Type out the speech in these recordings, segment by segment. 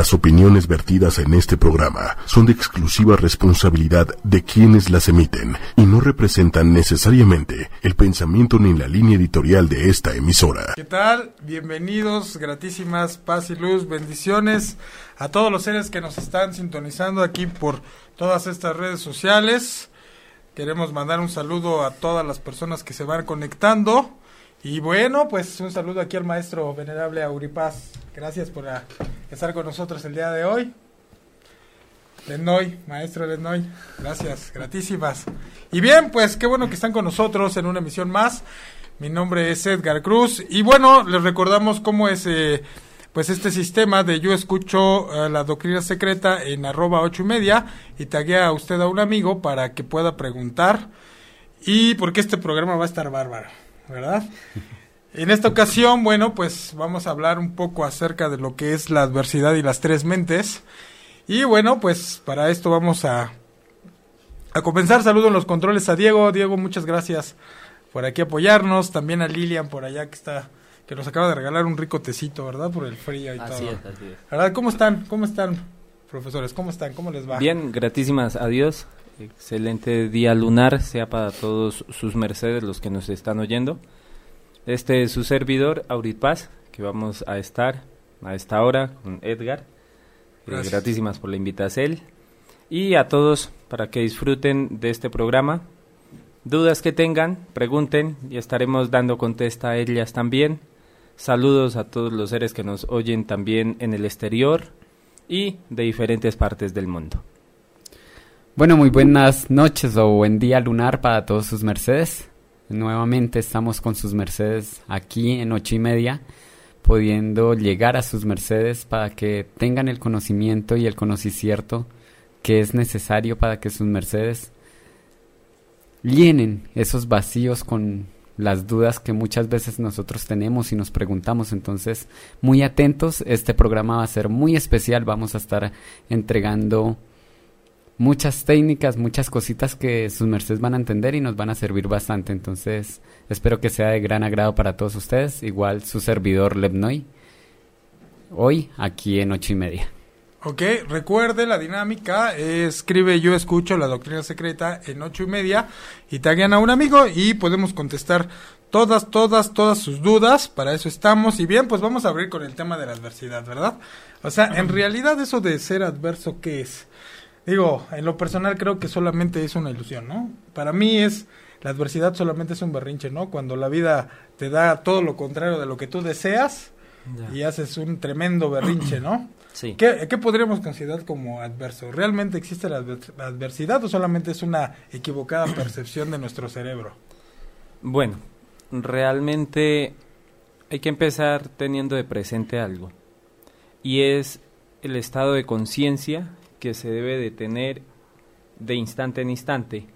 Las opiniones vertidas en este programa son de exclusiva responsabilidad de quienes las emiten y no representan necesariamente el pensamiento ni la línea editorial de esta emisora. ¿Qué tal? Bienvenidos, gratísimas paz y luz, bendiciones a todos los seres que nos están sintonizando aquí por todas estas redes sociales. Queremos mandar un saludo a todas las personas que se van conectando. Y bueno, pues un saludo aquí al maestro venerable Auripaz. Gracias por ah, estar con nosotros el día de hoy. Lenoy, maestro Lenoy, gracias, gratísimas. Y bien, pues qué bueno que están con nosotros en una emisión más. Mi nombre es Edgar Cruz y bueno, les recordamos cómo es eh, pues este sistema de yo escucho eh, la doctrina secreta en arroba ocho y media y taguea a usted a un amigo para que pueda preguntar y porque este programa va a estar bárbaro. ¿verdad? En esta ocasión, bueno, pues vamos a hablar un poco acerca de lo que es la adversidad y las tres mentes. Y bueno, pues para esto vamos a, a comenzar. Saludo en los controles a Diego. Diego, muchas gracias por aquí apoyarnos. También a Lilian por allá que está que nos acaba de regalar un rico tecito, ¿verdad? Por el frío y así todo. Es, así es. ¿Verdad? ¿Cómo están? ¿Cómo están, profesores? ¿Cómo están? ¿Cómo les va? Bien, gratísimas. Adiós. Excelente día lunar, sea para todos sus mercedes los que nos están oyendo. Este es su servidor, Aurit Paz, que vamos a estar a esta hora con Edgar. Eh, gratísimas por la invitación. Y a todos para que disfruten de este programa. Dudas que tengan, pregunten y estaremos dando contesta a ellas también. Saludos a todos los seres que nos oyen también en el exterior y de diferentes partes del mundo. Bueno, muy buenas noches o buen día lunar para todos sus mercedes. Nuevamente estamos con sus mercedes aquí en ocho y media, pudiendo llegar a sus mercedes para que tengan el conocimiento y el conocimiento que es necesario para que sus mercedes llenen esos vacíos con las dudas que muchas veces nosotros tenemos y nos preguntamos. Entonces, muy atentos, este programa va a ser muy especial, vamos a estar entregando muchas técnicas, muchas cositas que sus mercedes van a entender y nos van a servir bastante. Entonces, espero que sea de gran agrado para todos ustedes. Igual su servidor Lebnoy, hoy aquí en ocho y media. Ok, recuerde la dinámica, escribe yo escucho la doctrina secreta en ocho y media y taguean a un amigo y podemos contestar todas, todas, todas sus dudas, para eso estamos. Y bien, pues vamos a abrir con el tema de la adversidad, ¿verdad? O sea, en realidad eso de ser adverso, ¿qué es? Digo, en lo personal creo que solamente es una ilusión, ¿no? Para mí es, la adversidad solamente es un berrinche, ¿no? Cuando la vida te da todo lo contrario de lo que tú deseas y haces un tremendo berrinche, ¿no? Sí. ¿Qué, ¿Qué, podríamos considerar como adverso? ¿Realmente existe la adversidad o solamente es una equivocada percepción de nuestro cerebro? Bueno, realmente hay que empezar teniendo de presente algo y es el estado de conciencia que se debe de tener de instante en instante.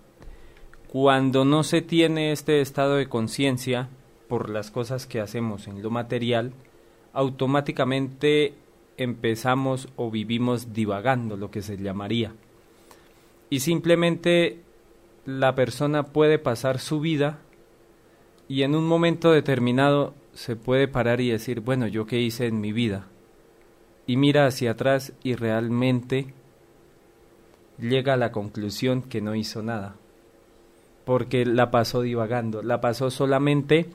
Cuando no se tiene este estado de conciencia por las cosas que hacemos en lo material, automáticamente empezamos o vivimos divagando, lo que se llamaría. Y simplemente la persona puede pasar su vida y en un momento determinado se puede parar y decir, bueno, ¿yo qué hice en mi vida? Y mira hacia atrás y realmente llega a la conclusión que no hizo nada, porque la pasó divagando, la pasó solamente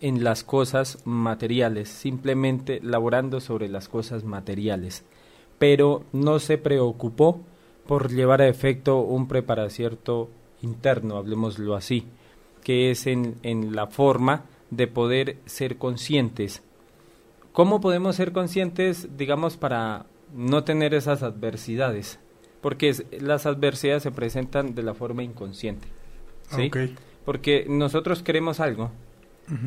en las cosas materiales, simplemente laborando sobre las cosas materiales, pero no se preocupó por llevar a efecto un preparacierto interno, hablemoslo así, que es en, en la forma de poder ser conscientes. ¿Cómo podemos ser conscientes, digamos, para no tener esas adversidades? Porque las adversidades se presentan de la forma inconsciente. ¿sí? Porque nosotros queremos algo,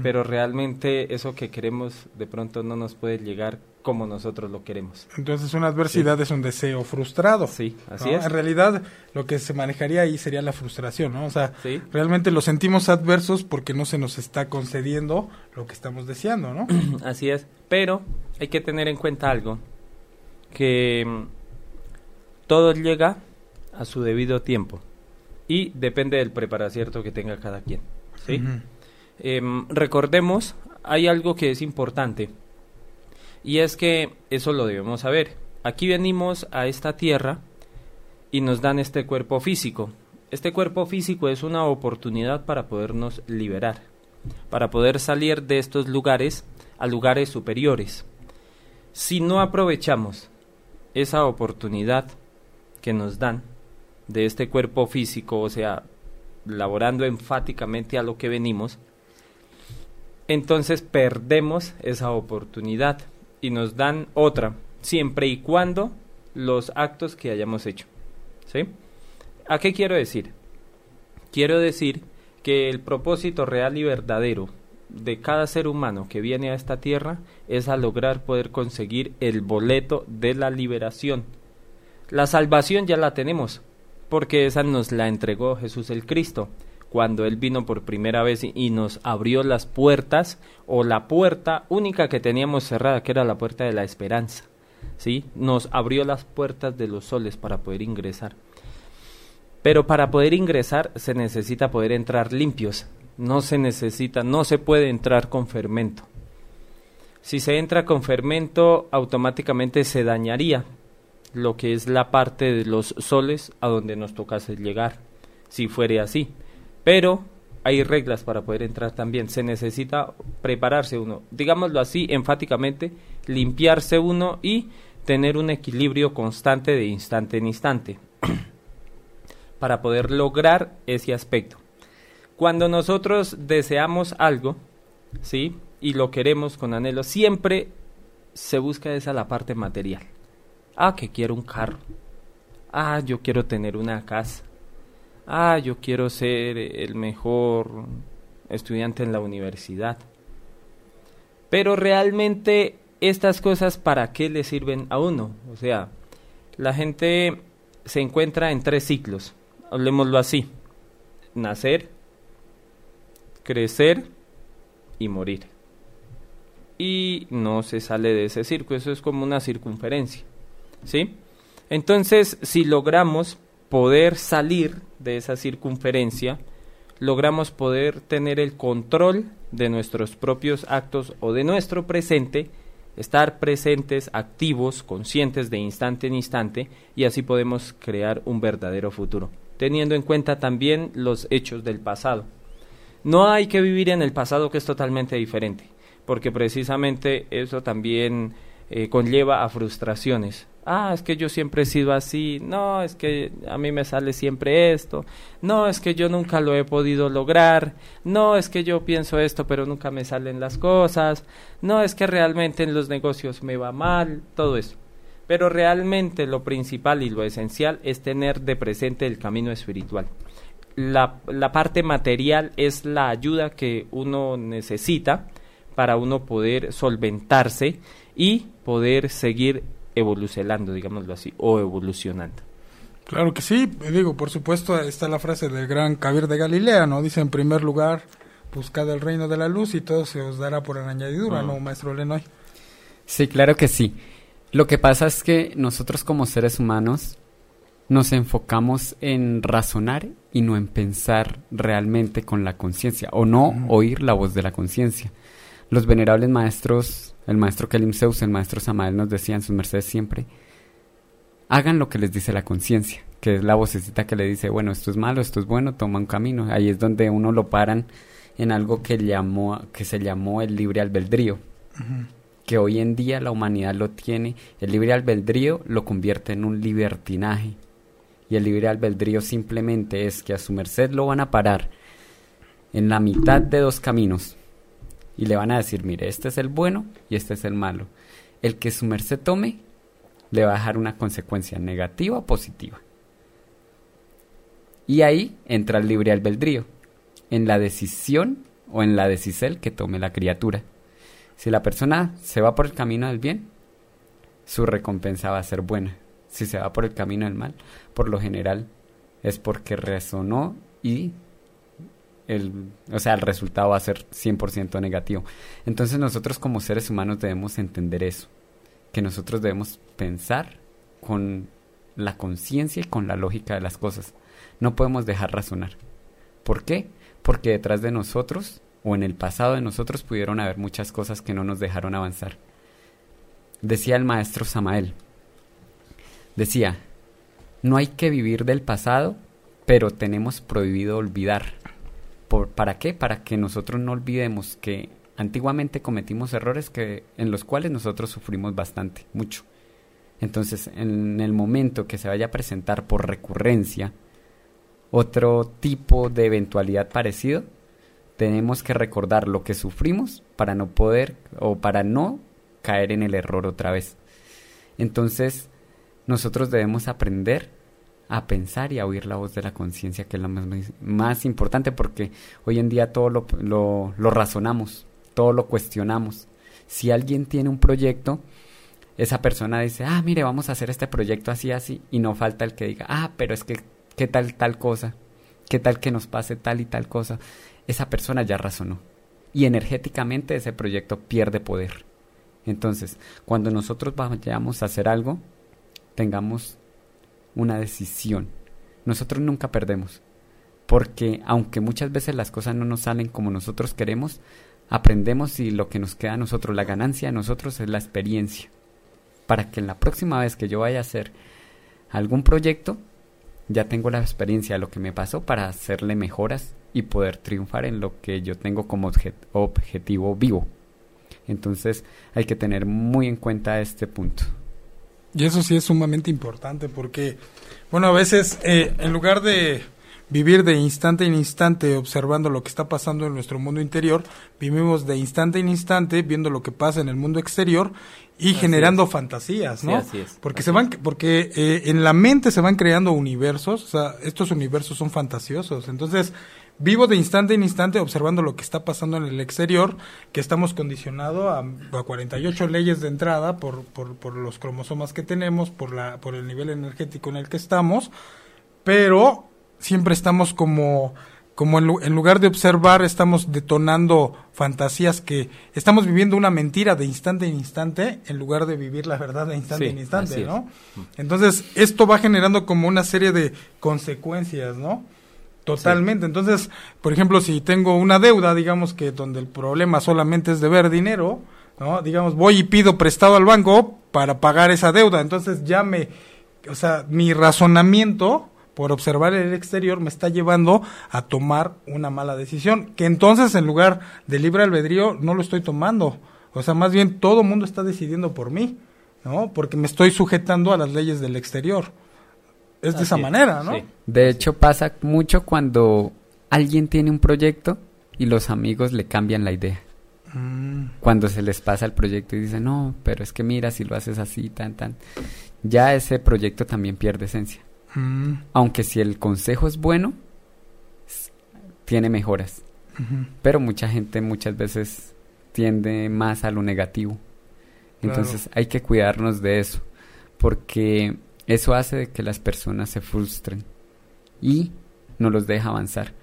pero realmente eso que queremos de pronto no nos puede llegar como nosotros lo queremos. Entonces una adversidad es un deseo frustrado. Sí, así es. En realidad lo que se manejaría ahí sería la frustración, ¿no? O sea, realmente lo sentimos adversos porque no se nos está concediendo lo que estamos deseando, ¿no? así es. Pero hay que tener en cuenta algo, que todo llega a su debido tiempo y depende del preparacierto que tenga cada quien. ¿sí? Em, recordemos, hay algo que es importante y es que eso lo debemos saber. aquí venimos a esta tierra y nos dan este cuerpo físico. Este cuerpo físico es una oportunidad para podernos liberar, para poder salir de estos lugares a lugares superiores. Si no aprovechamos esa oportunidad que nos dan de este cuerpo físico, o sea, laborando enfáticamente a lo que venimos, entonces perdemos esa oportunidad y nos dan otra, siempre y cuando los actos que hayamos hecho. ¿Sí? ¿A qué quiero decir? Quiero decir que el propósito real y verdadero de cada ser humano que viene a esta tierra es a lograr poder conseguir el boleto de la liberación. La salvación ya la tenemos, porque esa nos la entregó Jesús el Cristo cuando Él vino por primera vez y nos abrió las puertas o la puerta única que teníamos cerrada, que era la puerta de la esperanza. ¿sí? Nos abrió las puertas de los soles para poder ingresar. Pero para poder ingresar se necesita poder entrar limpios. No se necesita, no se puede entrar con fermento. Si se entra con fermento, automáticamente se dañaría lo que es la parte de los soles a donde nos tocase llegar, si fuere así. Pero hay reglas para poder entrar también. Se necesita prepararse uno, digámoslo así, enfáticamente, limpiarse uno y tener un equilibrio constante de instante en instante para poder lograr ese aspecto. Cuando nosotros deseamos algo, ¿sí? Y lo queremos con anhelo, siempre se busca esa la parte material. Ah, que quiero un carro. Ah, yo quiero tener una casa. Ah, yo quiero ser el mejor estudiante en la universidad. Pero realmente estas cosas para qué le sirven a uno? O sea, la gente se encuentra en tres ciclos hablemoslo así, nacer, crecer y morir. Y no se sale de ese círculo, eso es como una circunferencia. ¿Sí? Entonces, si logramos poder salir de esa circunferencia, logramos poder tener el control de nuestros propios actos o de nuestro presente, estar presentes, activos, conscientes de instante en instante, y así podemos crear un verdadero futuro teniendo en cuenta también los hechos del pasado. No hay que vivir en el pasado que es totalmente diferente, porque precisamente eso también eh, conlleva a frustraciones. Ah, es que yo siempre he sido así, no, es que a mí me sale siempre esto, no, es que yo nunca lo he podido lograr, no, es que yo pienso esto pero nunca me salen las cosas, no, es que realmente en los negocios me va mal, todo eso. Pero realmente lo principal y lo esencial es tener de presente el camino espiritual. La, la parte material es la ayuda que uno necesita para uno poder solventarse y poder seguir evolucionando, digámoslo así, o evolucionando. Claro que sí, digo, por supuesto está la frase del gran Kabir de Galilea, ¿no? Dice en primer lugar, buscad el reino de la luz y todo se os dará por añadidura, ¿no, maestro Lenoy? Sí, claro que sí. Lo que pasa es que nosotros como seres humanos nos enfocamos en razonar y no en pensar realmente con la conciencia o no oír la voz de la conciencia. Los venerables maestros, el maestro Kelim Zeus, el maestro Samael nos decían sus mercedes siempre, hagan lo que les dice la conciencia, que es la vocecita que le dice, bueno, esto es malo, esto es bueno, toma un camino. Ahí es donde uno lo paran en algo que, llamó, que se llamó el libre albedrío que hoy en día la humanidad lo tiene, el libre albedrío lo convierte en un libertinaje. Y el libre albedrío simplemente es que a su merced lo van a parar en la mitad de dos caminos y le van a decir, mire, este es el bueno y este es el malo. El que su merced tome le va a dejar una consecuencia negativa o positiva. Y ahí entra el libre albedrío, en la decisión o en la decisión que tome la criatura. Si la persona se va por el camino del bien, su recompensa va a ser buena. Si se va por el camino del mal, por lo general es porque resonó y el, o sea, el resultado va a ser 100% negativo. Entonces nosotros como seres humanos debemos entender eso, que nosotros debemos pensar con la conciencia y con la lógica de las cosas. No podemos dejar razonar. ¿Por qué? Porque detrás de nosotros o en el pasado de nosotros pudieron haber muchas cosas que no nos dejaron avanzar. Decía el maestro Samael, decía, no hay que vivir del pasado, pero tenemos prohibido olvidar. ¿Por, ¿Para qué? Para que nosotros no olvidemos que antiguamente cometimos errores que, en los cuales nosotros sufrimos bastante, mucho. Entonces, en el momento que se vaya a presentar por recurrencia otro tipo de eventualidad parecido, tenemos que recordar lo que sufrimos para no poder o para no caer en el error otra vez. Entonces, nosotros debemos aprender a pensar y a oír la voz de la conciencia, que es la más, importante, porque hoy en día todo lo, lo, lo razonamos, todo lo cuestionamos. Si alguien tiene un proyecto, esa persona dice, ah, mire, vamos a hacer este proyecto así, así, y no falta el que diga, ah, pero es que, ¿qué tal tal cosa? ¿Qué tal que nos pase tal y tal cosa? Esa persona ya razonó. Y energéticamente ese proyecto pierde poder. Entonces, cuando nosotros vayamos a hacer algo, tengamos una decisión. Nosotros nunca perdemos. Porque aunque muchas veces las cosas no nos salen como nosotros queremos, aprendemos y lo que nos queda a nosotros, la ganancia a nosotros es la experiencia para que la próxima vez que yo vaya a hacer algún proyecto, ya tengo la experiencia de lo que me pasó para hacerle mejoras y poder triunfar en lo que yo tengo como objetivo vivo. Entonces hay que tener muy en cuenta este punto. Y eso sí es sumamente importante porque, bueno, a veces eh, en lugar de vivir de instante en instante observando lo que está pasando en nuestro mundo interior, vivimos de instante en instante viendo lo que pasa en el mundo exterior y generando fantasías, ¿no? Porque se van, porque eh, en la mente se van creando universos, o sea, estos universos son fantasiosos. Entonces, vivo de instante en instante observando lo que está pasando en el exterior, que estamos condicionados a, a 48 leyes de entrada por, por, por los cromosomas que tenemos, por la, por el nivel energético en el que estamos, pero siempre estamos como como en, lugar de observar estamos detonando fantasías que estamos viviendo una mentira de instante en instante en lugar de vivir la verdad de instante en instante, ¿no? Entonces, esto va generando como una serie de consecuencias, ¿no? Totalmente. Entonces, por ejemplo, si tengo una deuda, digamos que donde el problema solamente es deber dinero, ¿no? Digamos, voy y pido prestado al banco para pagar esa deuda. Entonces, ya me, o sea, mi razonamiento por observar el exterior me está llevando a tomar una mala decisión, que entonces en lugar de libre albedrío no lo estoy tomando. O sea, más bien todo el mundo está decidiendo por mí, ¿no? Porque me estoy sujetando a las leyes del exterior. Es de esa manera, ¿no? De hecho, pasa mucho cuando alguien tiene un proyecto y los amigos le cambian la idea. Mm. Cuando se les pasa el proyecto y dicen, no, pero es que mira, si lo haces así, tan, tan, ya ese proyecto también pierde esencia. Aunque si el consejo es bueno, tiene mejoras. Pero mucha gente muchas veces tiende más a lo negativo. Entonces hay que cuidarnos de eso, porque eso hace que las personas se frustren y no los deja avanzar.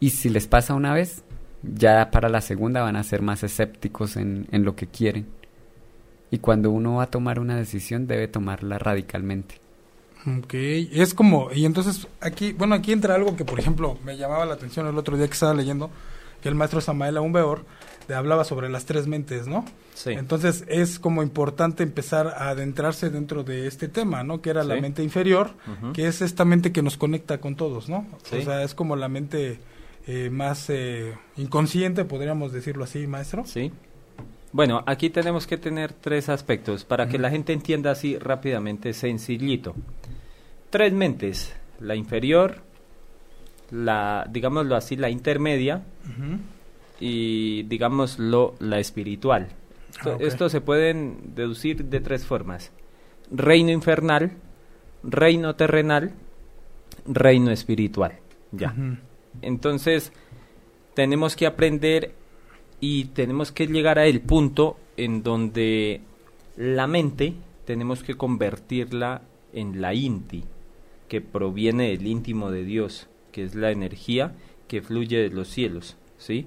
Y si les pasa una vez, ya para la segunda van a ser más escépticos en, en lo que quieren. Y cuando uno va a tomar una decisión debe tomarla radicalmente. Ok, es como, y entonces aquí, bueno, aquí entra algo que, por ejemplo, me llamaba la atención el otro día que estaba leyendo, que el maestro Samael Aumbeor le hablaba sobre las tres mentes, ¿no? Sí. Entonces es como importante empezar a adentrarse dentro de este tema, ¿no? Que era la mente inferior, que es esta mente que nos conecta con todos, ¿no? O sea, es como la mente eh, más eh, inconsciente, podríamos decirlo así, maestro. Sí. Bueno, aquí tenemos que tener tres aspectos para que la gente entienda así rápidamente, sencillito tres mentes, la inferior, la, digámoslo así, la intermedia y, digámoslo, la espiritual. Esto, ah, se pueden deducir de tres formas. Reino infernal, reino terrenal, reino espiritual. Ya. Entonces, tenemos que aprender y tenemos que llegar a el punto en donde la mente tenemos que convertirla en la inti, que proviene del íntimo de Dios, que es la energía que fluye de los cielos, ¿sí?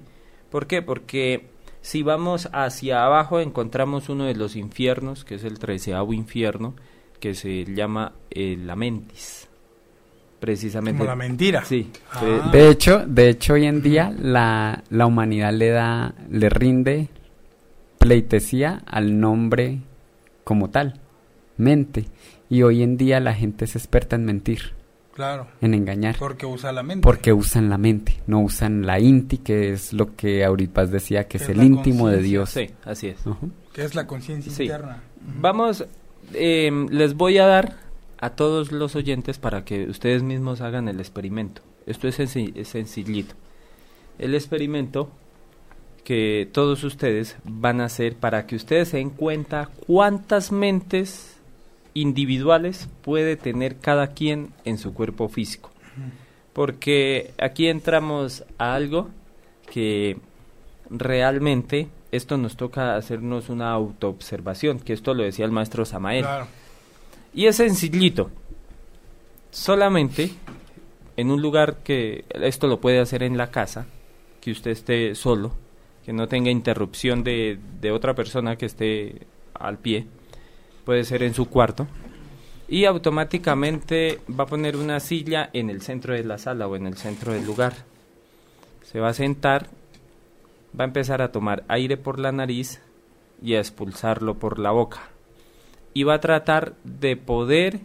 ¿Por qué? Porque si vamos hacia abajo encontramos uno de los infiernos, que es el treceavo infierno, que se llama el la mentis. Precisamente. Como la mentira. Sí. Ah. De hecho, de hecho hoy en día la, la humanidad le da, le rinde pleitesía al nombre como tal, mente Y hoy en día la gente es experta en mentir. Claro. En engañar. Porque usa la mente. Porque usan la mente, no usan la inti, que es lo que Auripas decía, que, es, el íntimo de Dios. Sí, así es. Que es la conciencia interna. Vamos, em, les voy a dar a todos los oyentes para que ustedes mismos hagan el experimento. Esto es, es sencillito. El experimento que todos ustedes van a hacer para que ustedes se den cuenta cuántas mentes individuales puede tener cada quien en su cuerpo físico. Porque aquí entramos a algo que realmente esto nos toca hacernos una autoobservación, que esto lo decía el maestro Samael. Y es sencillito. Solamente en un lugar que esto lo puede hacer en la casa, que usted esté solo, que no tenga interrupción de, de otra persona que esté al pie puede ser en su cuarto, y automáticamente va a poner una silla en el centro de la sala o en el centro del lugar. Se va a sentar, va a empezar a tomar aire por la nariz y a expulsarlo por la boca. Y va a tratar de poder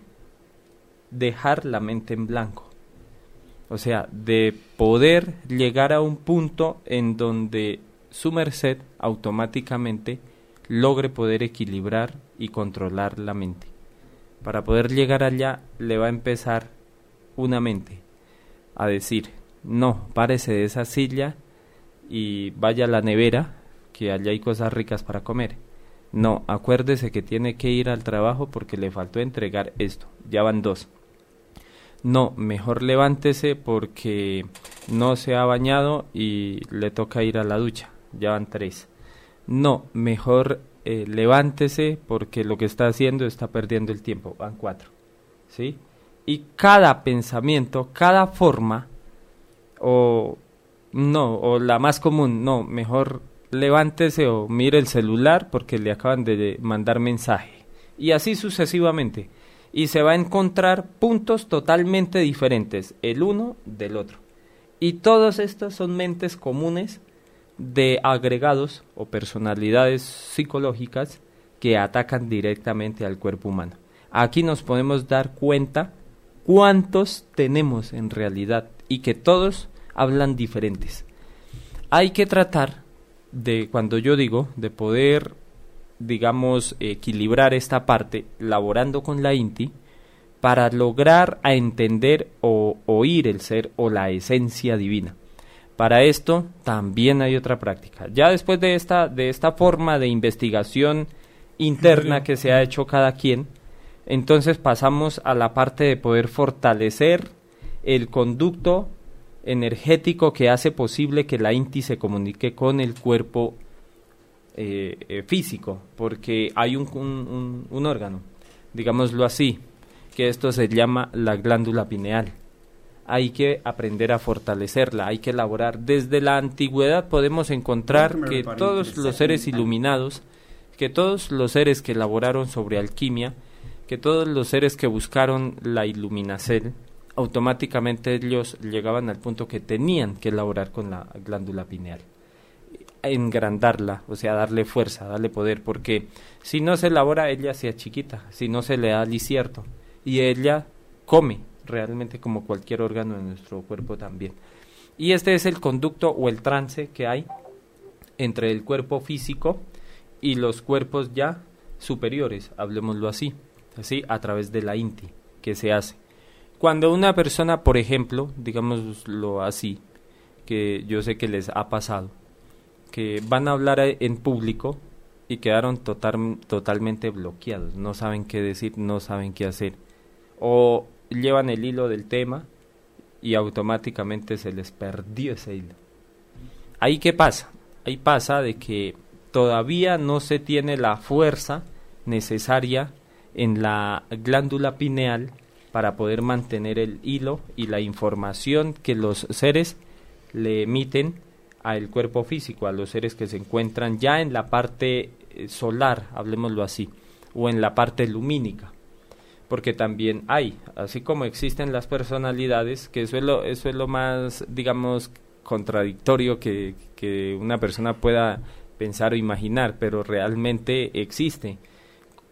dejar la mente en blanco. O sea, de poder llegar a un punto en donde su merced automáticamente logre poder equilibrar y controlar la mente. Para poder llegar allá le va a empezar una mente a decir, no, párese de esa silla y vaya a la nevera, que allá hay cosas ricas para comer. No, acuérdese que tiene que ir al trabajo porque le faltó entregar esto. Ya van dos. No, mejor levántese porque no se ha bañado y le toca ir a la ducha. Ya van tres. No, mejor eh, levántese porque lo que está haciendo está perdiendo el tiempo. Van cuatro. ¿Sí? Y cada pensamiento, cada forma, o no, o la más común, no, mejor levántese o mire el celular porque le acaban de mandar mensaje. Y así sucesivamente. Y se va a encontrar puntos totalmente diferentes, el uno del otro. Y todas estas son mentes comunes de agregados o personalidades psicológicas que atacan directamente al cuerpo humano. Aquí nos podemos dar cuenta cuántos tenemos en realidad y que todos hablan diferentes. Hay que tratar de, cuando yo digo, de poder, digamos, equilibrar esta parte, laborando con la INTI, para lograr entender o oír el ser o la esencia divina. Para esto también hay otra práctica. Ya después de esta, de esta forma de investigación interna que se ha hecho cada quien, entonces pasamos a la parte de poder fortalecer el conducto energético que hace posible que la INTI se comunique con el cuerpo eh, eh, físico, porque hay un, un, un órgano, digámoslo así, que esto se llama la glándula pineal hay que aprender a fortalecerla, hay que elaborar. Desde la antigüedad podemos encontrar que todos los seres iluminados, que todos los seres que elaboraron sobre alquimia, que todos los seres que buscaron la iluminación, automáticamente ellos llegaban al punto que tenían que elaborar con la glándula pineal. Engrandarla, o sea, darle fuerza, darle poder, porque si no se elabora, ella sea chiquita, si no se le da lisierto, y ella come, realmente como cualquier órgano de nuestro cuerpo también. Y este es el conducto o el trance que hay entre el cuerpo físico y los cuerpos ya superiores, hablemoslo así, así a través de la INTI que se hace. Cuando una persona, por ejemplo, digámoslo así, que yo sé que les ha pasado, que van a hablar en público y quedaron total, totalmente bloqueados, no saben qué decir, no saben qué hacer. O llevan el hilo del tema y automáticamente se les perdió ese hilo. Ahí qué pasa? Ahí pasa de que todavía no se tiene la fuerza necesaria en la glándula pineal para poder mantener el hilo y la información que los seres le emiten al cuerpo físico, a los seres que se encuentran ya en la parte eh, solar, hablemoslo así, o en la parte lumínica porque también hay, así como existen las personalidades, que eso es lo, eso es lo más, digamos, contradictorio que, que una persona pueda pensar o imaginar, pero realmente existe.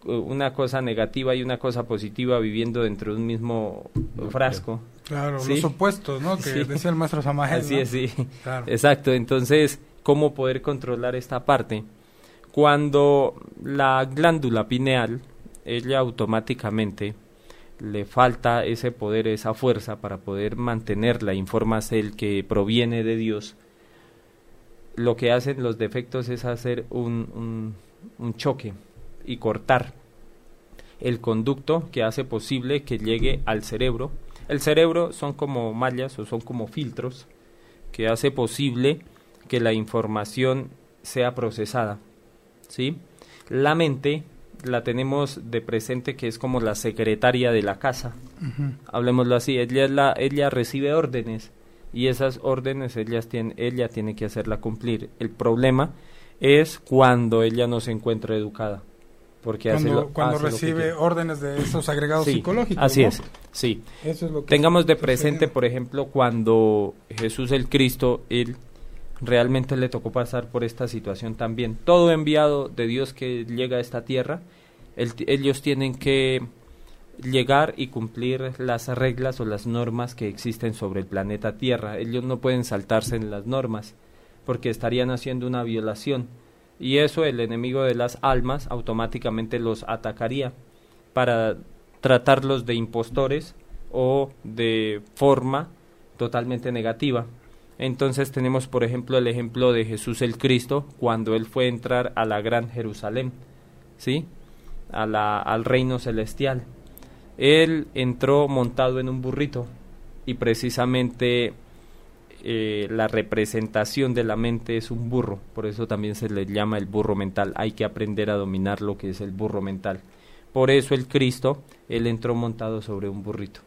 una cosa negativa y una cosa positiva viviendo dentro de un mismo frasco. Claro, los opuestos, ¿no? Que decía el maestro Samael. Así es, sí. Exacto. Entonces, ¿cómo poder controlar esta parte? Cuando la glándula pineal, ella automáticamente le falta ese poder, esa fuerza para poder mantenerla, informas el que proviene de Dios, lo que hacen los defectos es hacer un, un choque y cortar el conducto que hace posible que llegue al cerebro. El cerebro son como mallas o son como filtros que hace posible que la información sea procesada. ¿sí? La mente la tenemos de presente que es como la secretaria de la casa. Hablemoslo así, ella, la, ella recibe órdenes y esas órdenes ella tiene, ella tiene que hacerla cumplir. El problema es cuando ella no se encuentra educada porque cuando, cuando recibe órdenes de esos agregados psicológicos. Así es, sí. Tengamos de presente, por ejemplo, cuando Jesús el Cristo, él realmente le tocó pasar por esta situación también. Todo enviado de Dios que llega a esta tierra, ellos tienen que llegar y cumplir las reglas o las normas que existen sobre el planeta Tierra. Ellos no pueden saltarse en las normas porque estarían haciendo una violación y eso el enemigo de las almas automáticamente los atacaría para tratarlos de impostores o de forma totalmente negativa. Entonces tenemos por ejemplo el ejemplo de Jesús el Cristo cuando él fue a entrar a la gran Jerusalén, ¿sí? Al reino celestial. Él entró montado en un burrito y precisamente eh, la representación de la mente es un burro, por eso también se le llama el burro mental. Hay que aprender a dominar lo que es el burro mental. Por eso el Cristo, él entró montado sobre un burrito,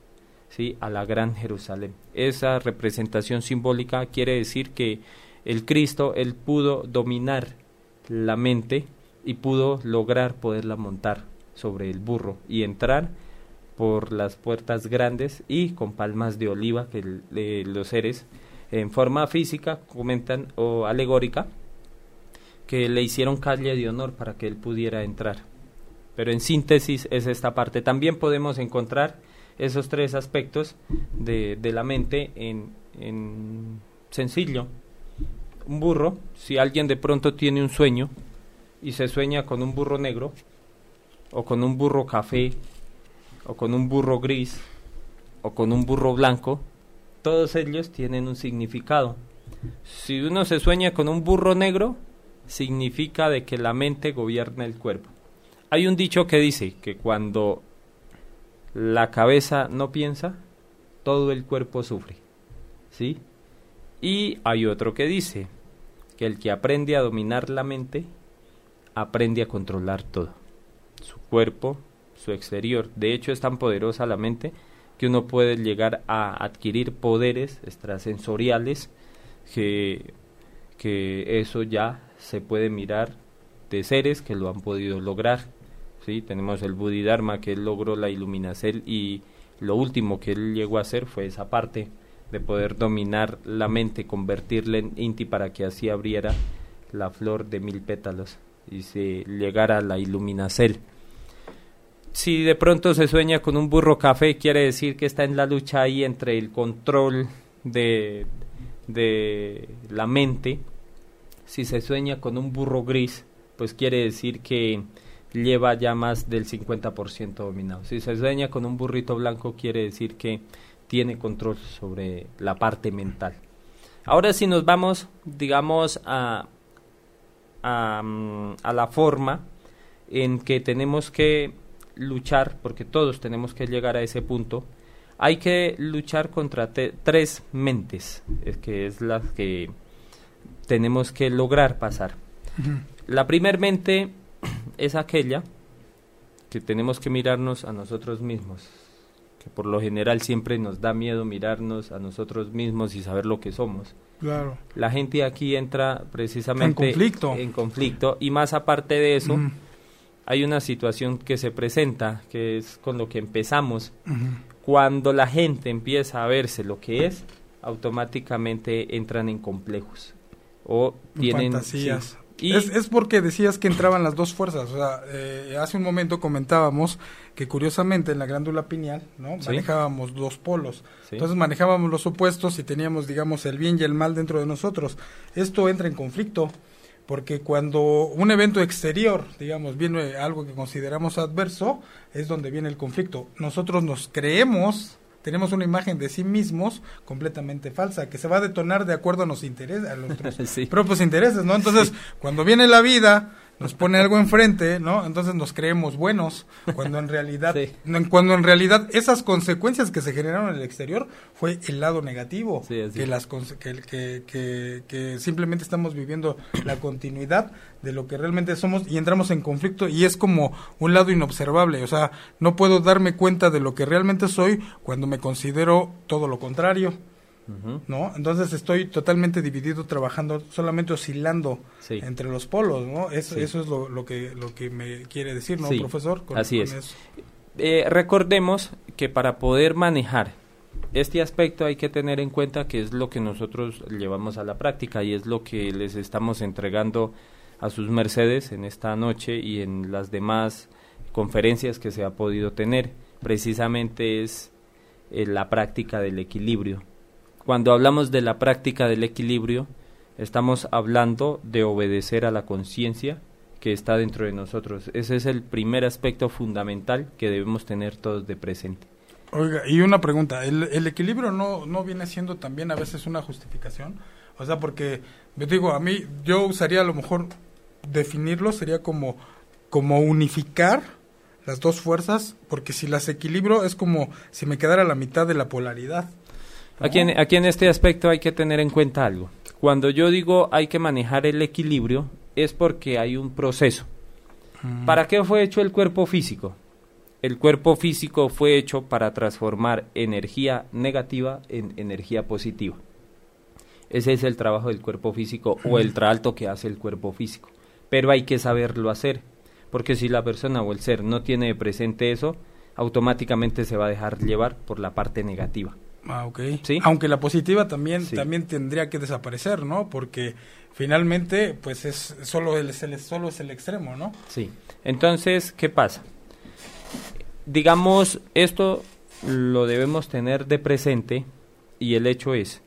¿sí? a la gran Jerusalén. Esa representación simbólica quiere decir que el Cristo, él pudo dominar la mente y pudo lograr poderla montar sobre el burro y entrar por las puertas grandes y con palmas de oliva que los seres en forma física, comentan, o alegórica, que le hicieron calle de honor para que él pudiera entrar. Pero en síntesis es esta parte. También podemos encontrar esos tres aspectos de, de la mente en, en sencillo. Un burro, si alguien de pronto tiene un sueño y se sueña con un burro negro, o con un burro café, o con un burro gris, o con un burro blanco, todos ellos tienen un significado. Si uno se sueña con un burro negro, significa de que la mente gobierna el cuerpo. Hay un dicho que dice que cuando la cabeza no piensa, todo el cuerpo sufre. ¿Sí? Y hay otro que dice que el que aprende a dominar la mente, aprende a controlar todo. Su cuerpo, su exterior. De hecho, es tan poderosa la mente que uno puede llegar a adquirir poderes extrasensoriales que, que eso ya se puede mirar de seres que lo han podido lograr. ¿Sí? Tenemos el Bodhidharma que él logró la iluminación y lo último que él llegó a hacer fue esa parte de poder dominar la mente, convertirla en inti para que así abriera la flor de mil pétalos y se llegara a la iluminación si de pronto se sueña con un burro café, quiere decir que está en la lucha ahí entre el control de, de la mente. Si se sueña con un burro gris, pues quiere decir que lleva ya más del 50% dominado. Si se sueña con un burrito blanco, quiere decir que tiene control sobre la parte mental. Ahora si nos vamos, digamos, a, a, mm, a la forma en que tenemos que luchar, porque todos tenemos que llegar a ese punto, hay que luchar contra tres mentes, es que es la que tenemos que lograr pasar. La primer mente es aquella que tenemos que mirarnos a nosotros mismos, que por lo general siempre nos da miedo mirarnos a nosotros mismos y saber lo que somos. Claro. La gente aquí entra precisamente en conflicto, en conflicto y más aparte de eso, hay una situación que se presenta, que es con lo que empezamos. Cuando la gente empieza a verse lo que es, automáticamente entran en complejos o tienen fantasías. Y es, es, porque decías que entraban las dos fuerzas. O sea, eh, hace un momento comentábamos que curiosamente en la glándula pineal, ¿no? Manejábamos dos polos. Entonces manejábamos los opuestos y teníamos, digamos, el bien y el mal dentro de nosotros. Esto entra en conflicto porque cuando un evento exterior, digamos, viene algo que consideramos adverso, es donde viene el conflicto. Nosotros nos creemos, tenemos una imagen de sí mismos completamente falsa, que se va a detonar de acuerdo a, los intereses, a nuestros propios intereses, ¿no? Entonces, cuando viene la vida, nos pone algo enfrente, ¿no? Entonces nos creemos buenos, cuando en realidad, cuando en realidad esas consecuencias que se generaron en el exterior fue el lado negativo, que las que, que, que, simplemente estamos viviendo la continuidad de lo que realmente somos y entramos en conflicto y es como un lado inobservable, o sea, no puedo darme cuenta de lo que realmente soy cuando me considero todo lo contrario. ¿No? Entonces estoy totalmente dividido trabajando, solamente oscilando entre los polos, ¿no? Eso, eso es lo, que, lo que me quiere decir, ¿no, profesor? Así es. Eh, recordemos que para poder manejar este aspecto hay que tener en cuenta que es lo que nosotros llevamos a la práctica y es lo que les estamos entregando a sus mercedes en esta noche y en las demás conferencias que se ha podido tener. Precisamente es eh, la práctica del equilibrio cuando hablamos de la práctica del equilibrio, estamos hablando de obedecer a la conciencia que está dentro de nosotros. Ese es el primer aspecto fundamental que debemos tener todos de presente. Oiga, y una pregunta, ¿el, equilibrio no, no viene siendo también a veces una justificación? O sea, porque, me digo, a mí, yo usaría a lo mejor definirlo, sería como, como unificar las dos fuerzas, porque si las equilibro es como si me quedara la mitad de la polaridad. Aquí en, aquí en este aspecto hay que tener en cuenta algo. Cuando yo digo hay que manejar el equilibrio, es porque hay un proceso. Mm. ¿Para qué fue hecho el cuerpo físico? El cuerpo físico fue hecho para transformar energía negativa en energía positiva. Ese es el trabajo del cuerpo físico o el trato que hace el cuerpo físico. Pero hay que saberlo hacer, porque si la persona o el ser no tiene presente eso, automáticamente se va a dejar llevar por la parte negativa. Ah, ok. ¿Sí? Aunque la positiva también, también tendría que desaparecer, ¿no? Porque finalmente, pues es solo, el, solo es el extremo, ¿no? Sí. Entonces, ¿qué pasa? Digamos, esto lo debemos tener de presente y el hecho es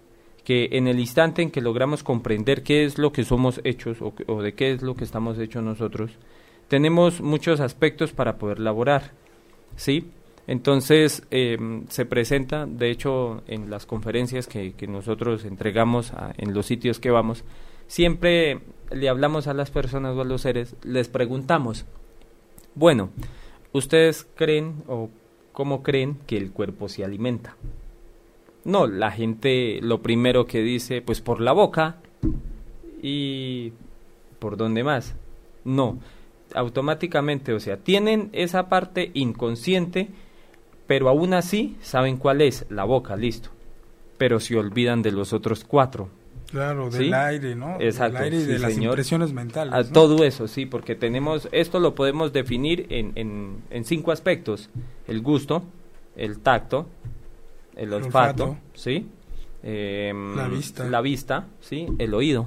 que en el instante en que logramos comprender qué es lo que somos hechos o, o de qué es lo que estamos hechos nosotros, tenemos muchos aspectos para poder laborar, ¿sí? Entonces eh, se presenta, de hecho, en las conferencias que, nosotros entregamos en los sitios que vamos, siempre le hablamos a las personas o a los seres, les preguntamos, bueno, ¿ustedes creen o cómo creen que el cuerpo se alimenta? No, la gente lo primero que dice, pues por la boca y por dónde más. No, automáticamente, o sea, tienen esa parte inconsciente pero aún así saben cuál es, la boca, listo. Pero se olvidan de los otros cuatro. Claro, del aire, ¿no? Exacto. Del aire y de las impresiones mentales. A Todo eso, sí, porque tenemos, esto lo podemos definir en, en, en cinco aspectos. El gusto, el tacto, el olfato, ¿sí? Em, la vista. La vista, ¿sí? El oído.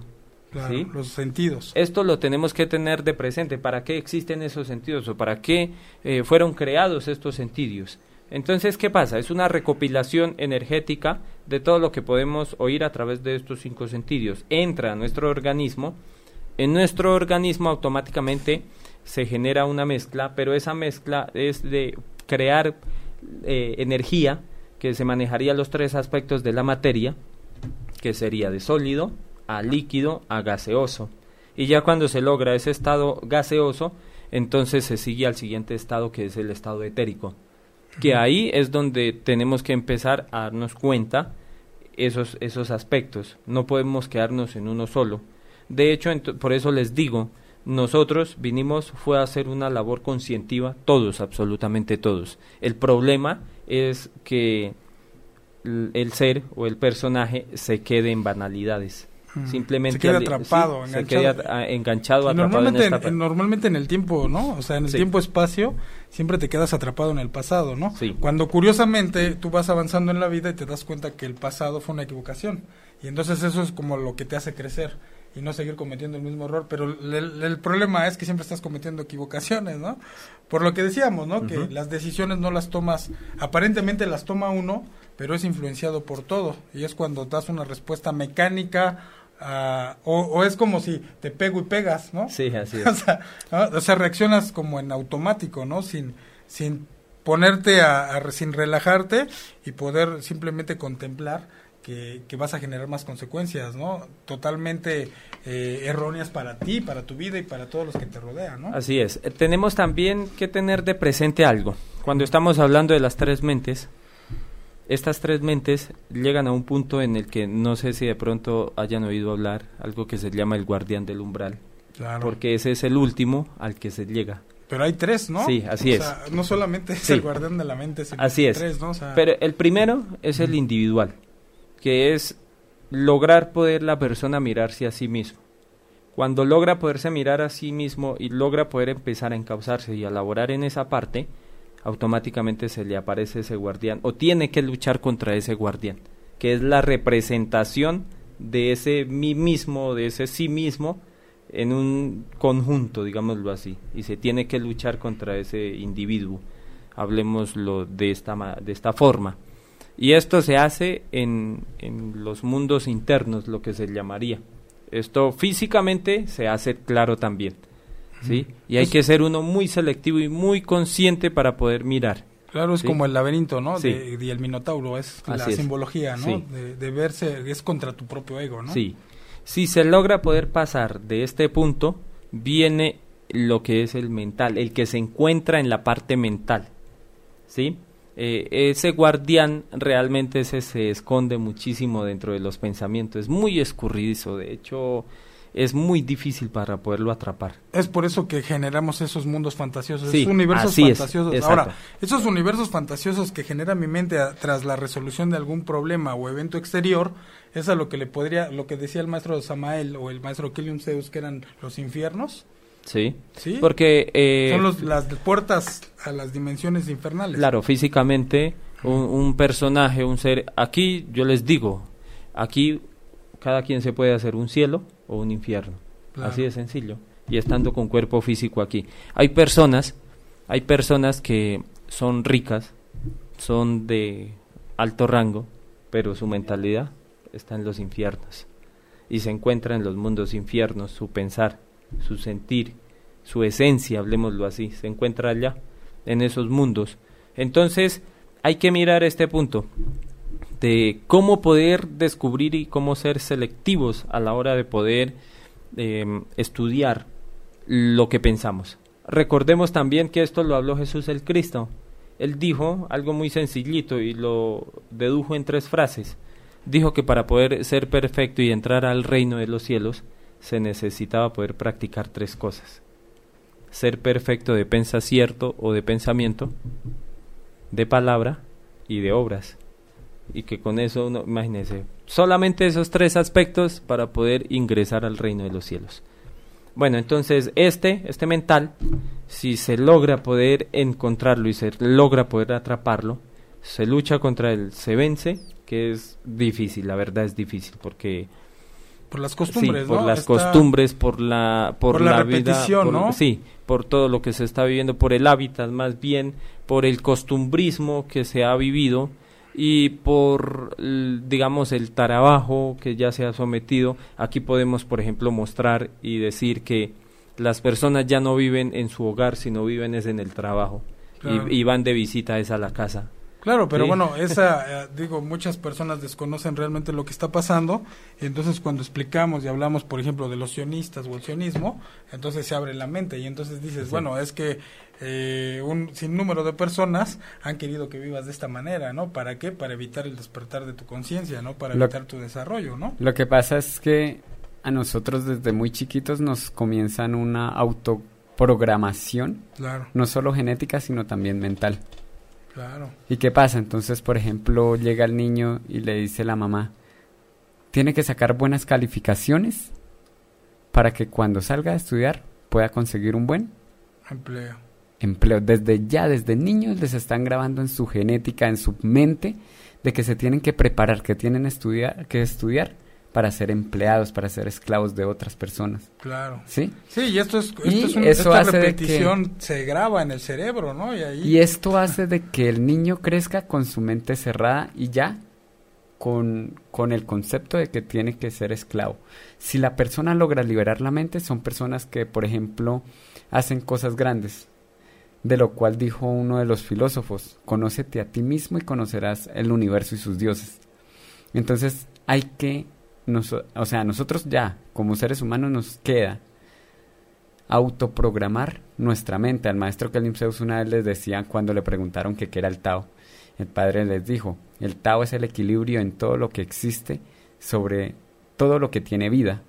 ¿sí? Los sentidos. Esto lo tenemos que tener de presente. ¿Para qué existen esos sentidos o para qué eh, fueron creados estos sentidos? Entonces, ¿qué pasa? Es una recopilación energética de todo lo que podemos oír a través de estos cinco sentidos. Entra a nuestro organismo, en nuestro organismo automáticamente se genera una mezcla, pero esa mezcla es de crear eh, energía que se manejaría los tres aspectos de la materia, que sería de sólido a líquido a gaseoso. Y ya cuando se logra ese estado gaseoso, entonces se sigue al siguiente estado que es el estado etérico que ahí es donde tenemos que empezar a darnos cuenta esos, esos aspectos. No podemos quedarnos en uno solo. De hecho, por eso les digo, nosotros vinimos fue a hacer una labor conscientiva, todos, absolutamente todos. El problema es que el ser o el personaje se quede en banalidades. Simplemente se queda atrapado, enganchado. Se queda enganchado, normalmente, en, normalmente en el tiempo, ¿no? O sea, en el tiempo-espacio siempre te quedas atrapado en el pasado, ¿no? Sí. Cuando curiosamente tú vas avanzando en la vida y te das cuenta que el pasado fue una equivocación. Y entonces eso es como lo que te hace crecer. y no seguir cometiendo el mismo error, pero el, el, problema es que siempre estás cometiendo equivocaciones, ¿no? Por lo que decíamos, ¿no? Que las decisiones no las tomas, aparentemente las toma uno, pero es influenciado por todo, y es cuando das una respuesta mecánica, uh, o, o, es como si te pego y pegas, ¿no? Sí, así es. o, sea, ¿no? o sea, reaccionas como en automático, ¿no? Sin, sin ponerte a, a, sin relajarte y poder simplemente contemplar que, que, vas a generar más consecuencias, ¿no? Totalmente eh, erróneas para ti, para tu vida y para todos los que te rodean, ¿no? Así es. Eh, tenemos también que tener de presente algo. Cuando estamos hablando de las tres mentes, estas tres mentes llegan a un punto en el que no sé si de pronto hayan oído hablar algo que se llama el guardián del umbral. Claro. Porque ese es el último al que se llega. Pero hay tres, ¿no? Sí, así o es. Sea, no solamente es Sí. el guardián de la mente, sino Así es. tres, ¿no? O sea, Pero el primero es el individual, que es lograr poder la persona mirarse a sí mismo. Cuando logra poderse mirar a sí mismo y logra poder empezar a encauzarse y a laborar en esa parte, automáticamente se le aparece ese guardián o tiene que luchar contra ese guardián, que es la representación de ese mí mismo, de ese sí mismo en un conjunto, digámoslo así, y se tiene que luchar contra ese individuo. Hablemoslo de esta, de esta forma. Y esto se hace en, en los mundos internos, lo que se llamaría. Esto físicamente se hace claro también. ¿Sí? Y hay Es- que ser uno muy selectivo y muy consciente para poder mirar. Claro, es Sí. como el laberinto, ¿no? Sí. De, y el minotauro, es la es. simbología, ¿no? Sí. De, de verse, es contra tu propio ego, ¿no? Sí. Si se logra poder pasar de este punto, viene lo que es el mental, el que se encuentra en la parte mental. ¿Sí? Eh, ese guardián realmente ese se esconde muchísimo dentro de los pensamientos. Es muy escurridizo, de hecho, es muy difícil para poderlo atrapar. Es por eso que generamos esos mundos fantasiosos, Sí, esos universos así fantasiosos. Ahora, esos universos fantasiosos que genera mi mente a- tras la resolución de algún problema o evento exterior, es a lo que le podría, lo que decía el maestro Samael o el maestro Kilium Zeus, que eran los infiernos, ¿Sí? ¿sí? Porque... eh, Son los- las puertas a las dimensiones infernales. Claro, físicamente un, un personaje, un ser, aquí yo les digo, aquí cada quien se puede hacer un cielo o un infierno, Claro. así de sencillo, y estando con cuerpo físico aquí. Hay personas, hay personas que son ricas, son de alto rango, pero su mentalidad está en los infiernos y se encuentra en los mundos infiernos, su pensar, su sentir, su esencia, hablemoslo así, se encuentra allá, en esos mundos. Entonces, hay que mirar este punto de cómo poder descubrir y cómo ser selectivos a la hora de poder eh, estudiar lo que pensamos. Recordemos también que esto lo habló Jesús el Cristo. Él dijo algo muy sencillito y lo dedujo en tres frases. Dijo que para poder ser perfecto y entrar al reino de los cielos se necesitaba poder practicar tres cosas. Ser perfecto de pensacierto o de pensamiento, de palabra y de obras. Y que con eso, uno, imagínese, solamente esos tres aspectos para poder ingresar al reino de los cielos. Bueno, entonces este, este mental, si se logra poder encontrarlo y se logra poder atraparlo, se lucha contra él, se vence, que es difícil, la verdad es difícil, porque Por las costumbres, sí, por ¿no? las costumbres, por la por, Por la vida, repetición, por- ¿no? Sí, por todo lo que se está viviendo, por el hábitat más bien, por el costumbrismo que se ha vivido y por digamos el trabajo que ya se ha sometido. Aquí podemos, por ejemplo, mostrar y decir que las personas ya no viven en su hogar, sino viven es en el trabajo Claro. y, y van de visita es a la casa. Claro, pero Sí. bueno, esa, eh, digo, muchas personas desconocen realmente lo que está pasando, y entonces cuando explicamos y hablamos, por ejemplo, de los sionistas o el sionismo, entonces se abre la mente y entonces dices, Sí. bueno, es que eh, un sinnúmero de personas han querido que vivas de esta manera, ¿no? ¿Para qué? Para evitar el despertar de tu conciencia, ¿no? Para Lo- evitar tu desarrollo, ¿no? Lo que pasa es que a nosotros desde muy chiquitos nos comienzan una autoprogramación, Claro, no solo genética, sino también mental. Claro. ¿Y qué pasa? Entonces, por ejemplo, llega el niño y le dice la mamá, tiene que sacar buenas calificaciones para que cuando salga a estudiar pueda conseguir un buen Empleo. empleo. Desde ya, desde niños les están grabando en su genética, en su mente, de que se tienen que preparar, que tienen estudiar, que estudiar para ser empleados, para ser esclavos de otras personas. Claro. ¿Sí? Sí, y esto es, Y esto es un- eso esta hace de repetición se graba en el cerebro, ¿no? Y ahí Y esto hace de que el niño crezca con su mente cerrada y ya con, con el concepto de que tiene que ser esclavo. Si la persona logra liberar la mente, son personas que, por ejemplo, hacen cosas grandes, de lo cual dijo uno de los filósofos, conócete a ti mismo y conocerás el universo y sus dioses. Entonces hay que, noso- o sea, nosotros ya, como seres humanos, nos queda autoprogramar nuestra mente. Al maestro Kelim Zeus una vez les decía cuando le preguntaron qué era el Tao. El padre les dijo, el Tao es el equilibrio en todo lo que existe sobre todo lo que tiene vida.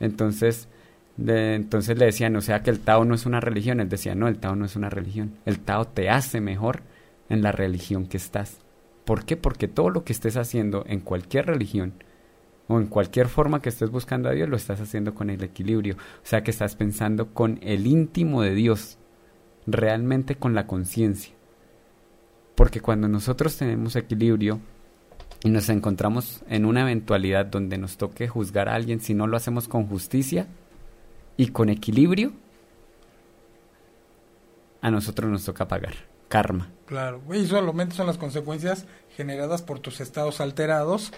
Entonces, de- entonces le decían, o sea que el Tao no es una religión. Él decía, no, el Tao no es una religión. El Tao te hace mejor en la religión que estás. ¿Por qué? Porque todo lo que estés haciendo en cualquier religión o en cualquier forma que estés buscando a Dios, lo estás haciendo con el equilibrio. O sea que estás pensando con el íntimo de Dios, realmente con la conciencia. Porque cuando nosotros tenemos equilibrio y nos encontramos en una eventualidad donde nos toque juzgar a alguien, si no lo hacemos con justicia y con equilibrio, a nosotros nos toca pagar karma. Claro, y solamente son las consecuencias generadas por tus estados alterados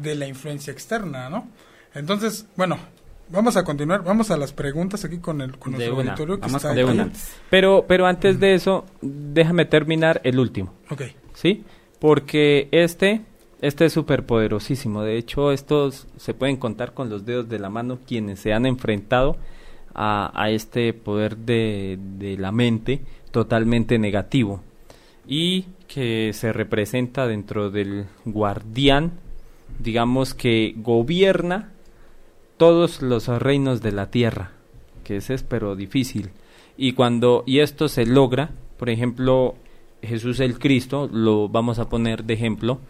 de la influencia externa, ¿no? Entonces, bueno, vamos a continuar, vamos a las preguntas aquí con el con De nuestro una, auditorio que vamos está de una. Pero, pero antes de eso, déjame terminar el último. Ok, ¿sí? Porque este, este es súper poderosísimo. De hecho, estos se pueden contar con los dedos de la mano quienes se han enfrentado a, a este poder de, de la mente totalmente negativo y que se representa dentro del guardián, digamos que gobierna todos los reinos de la tierra, que ese es pero difícil. Y cuando y esto se logra, por ejemplo, Jesús el Cristo, lo vamos a poner de ejemplo,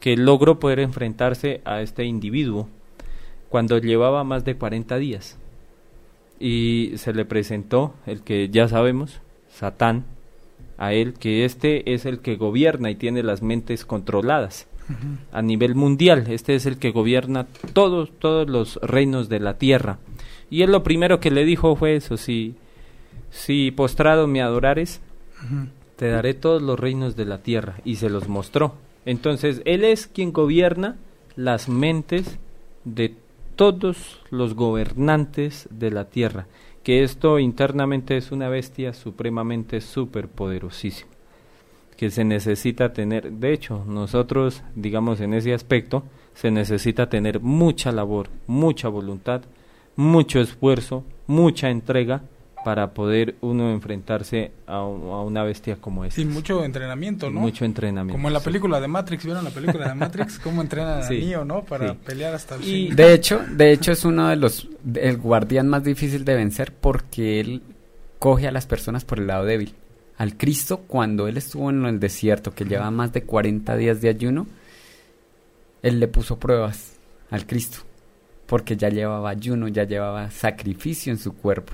que logró poder enfrentarse a este individuo cuando llevaba más de 40 días. Y se le presentó el que ya sabemos, Satán, a él, que este es el que gobierna y tiene las mentes controladas a nivel mundial. Este es el que gobierna todos, todos los reinos de la tierra. Y él lo primero que le dijo fue eso, si, si postrado me adorares, te daré todos los reinos de la tierra. Y se los mostró. Entonces, él es quien gobierna las mentes de todos los gobernantes de la tierra. Que esto internamente es una bestia supremamente superpoderosísima. Que se necesita tener, de hecho, nosotros, digamos, en ese aspecto, se necesita tener mucha labor, mucha voluntad, mucho esfuerzo, mucha entrega para poder uno enfrentarse a, un- a una bestia como esta. y mucho entrenamiento, ¿no? Mucho entrenamiento. Como en la sí. película de Matrix, ¿vieron la película de Matrix? ¿Cómo entrenan a Sí, Neo, no? Para sí. pelear hasta el Y- fin. De hecho, de hecho es uno de los el guardián más difícil de vencer porque él coge a las personas por el lado débil. Al Cristo cuando él estuvo en el desierto que llevaba más de 40 días de ayuno, él le puso pruebas al Cristo porque ya llevaba ayuno, ya llevaba sacrificio en su cuerpo.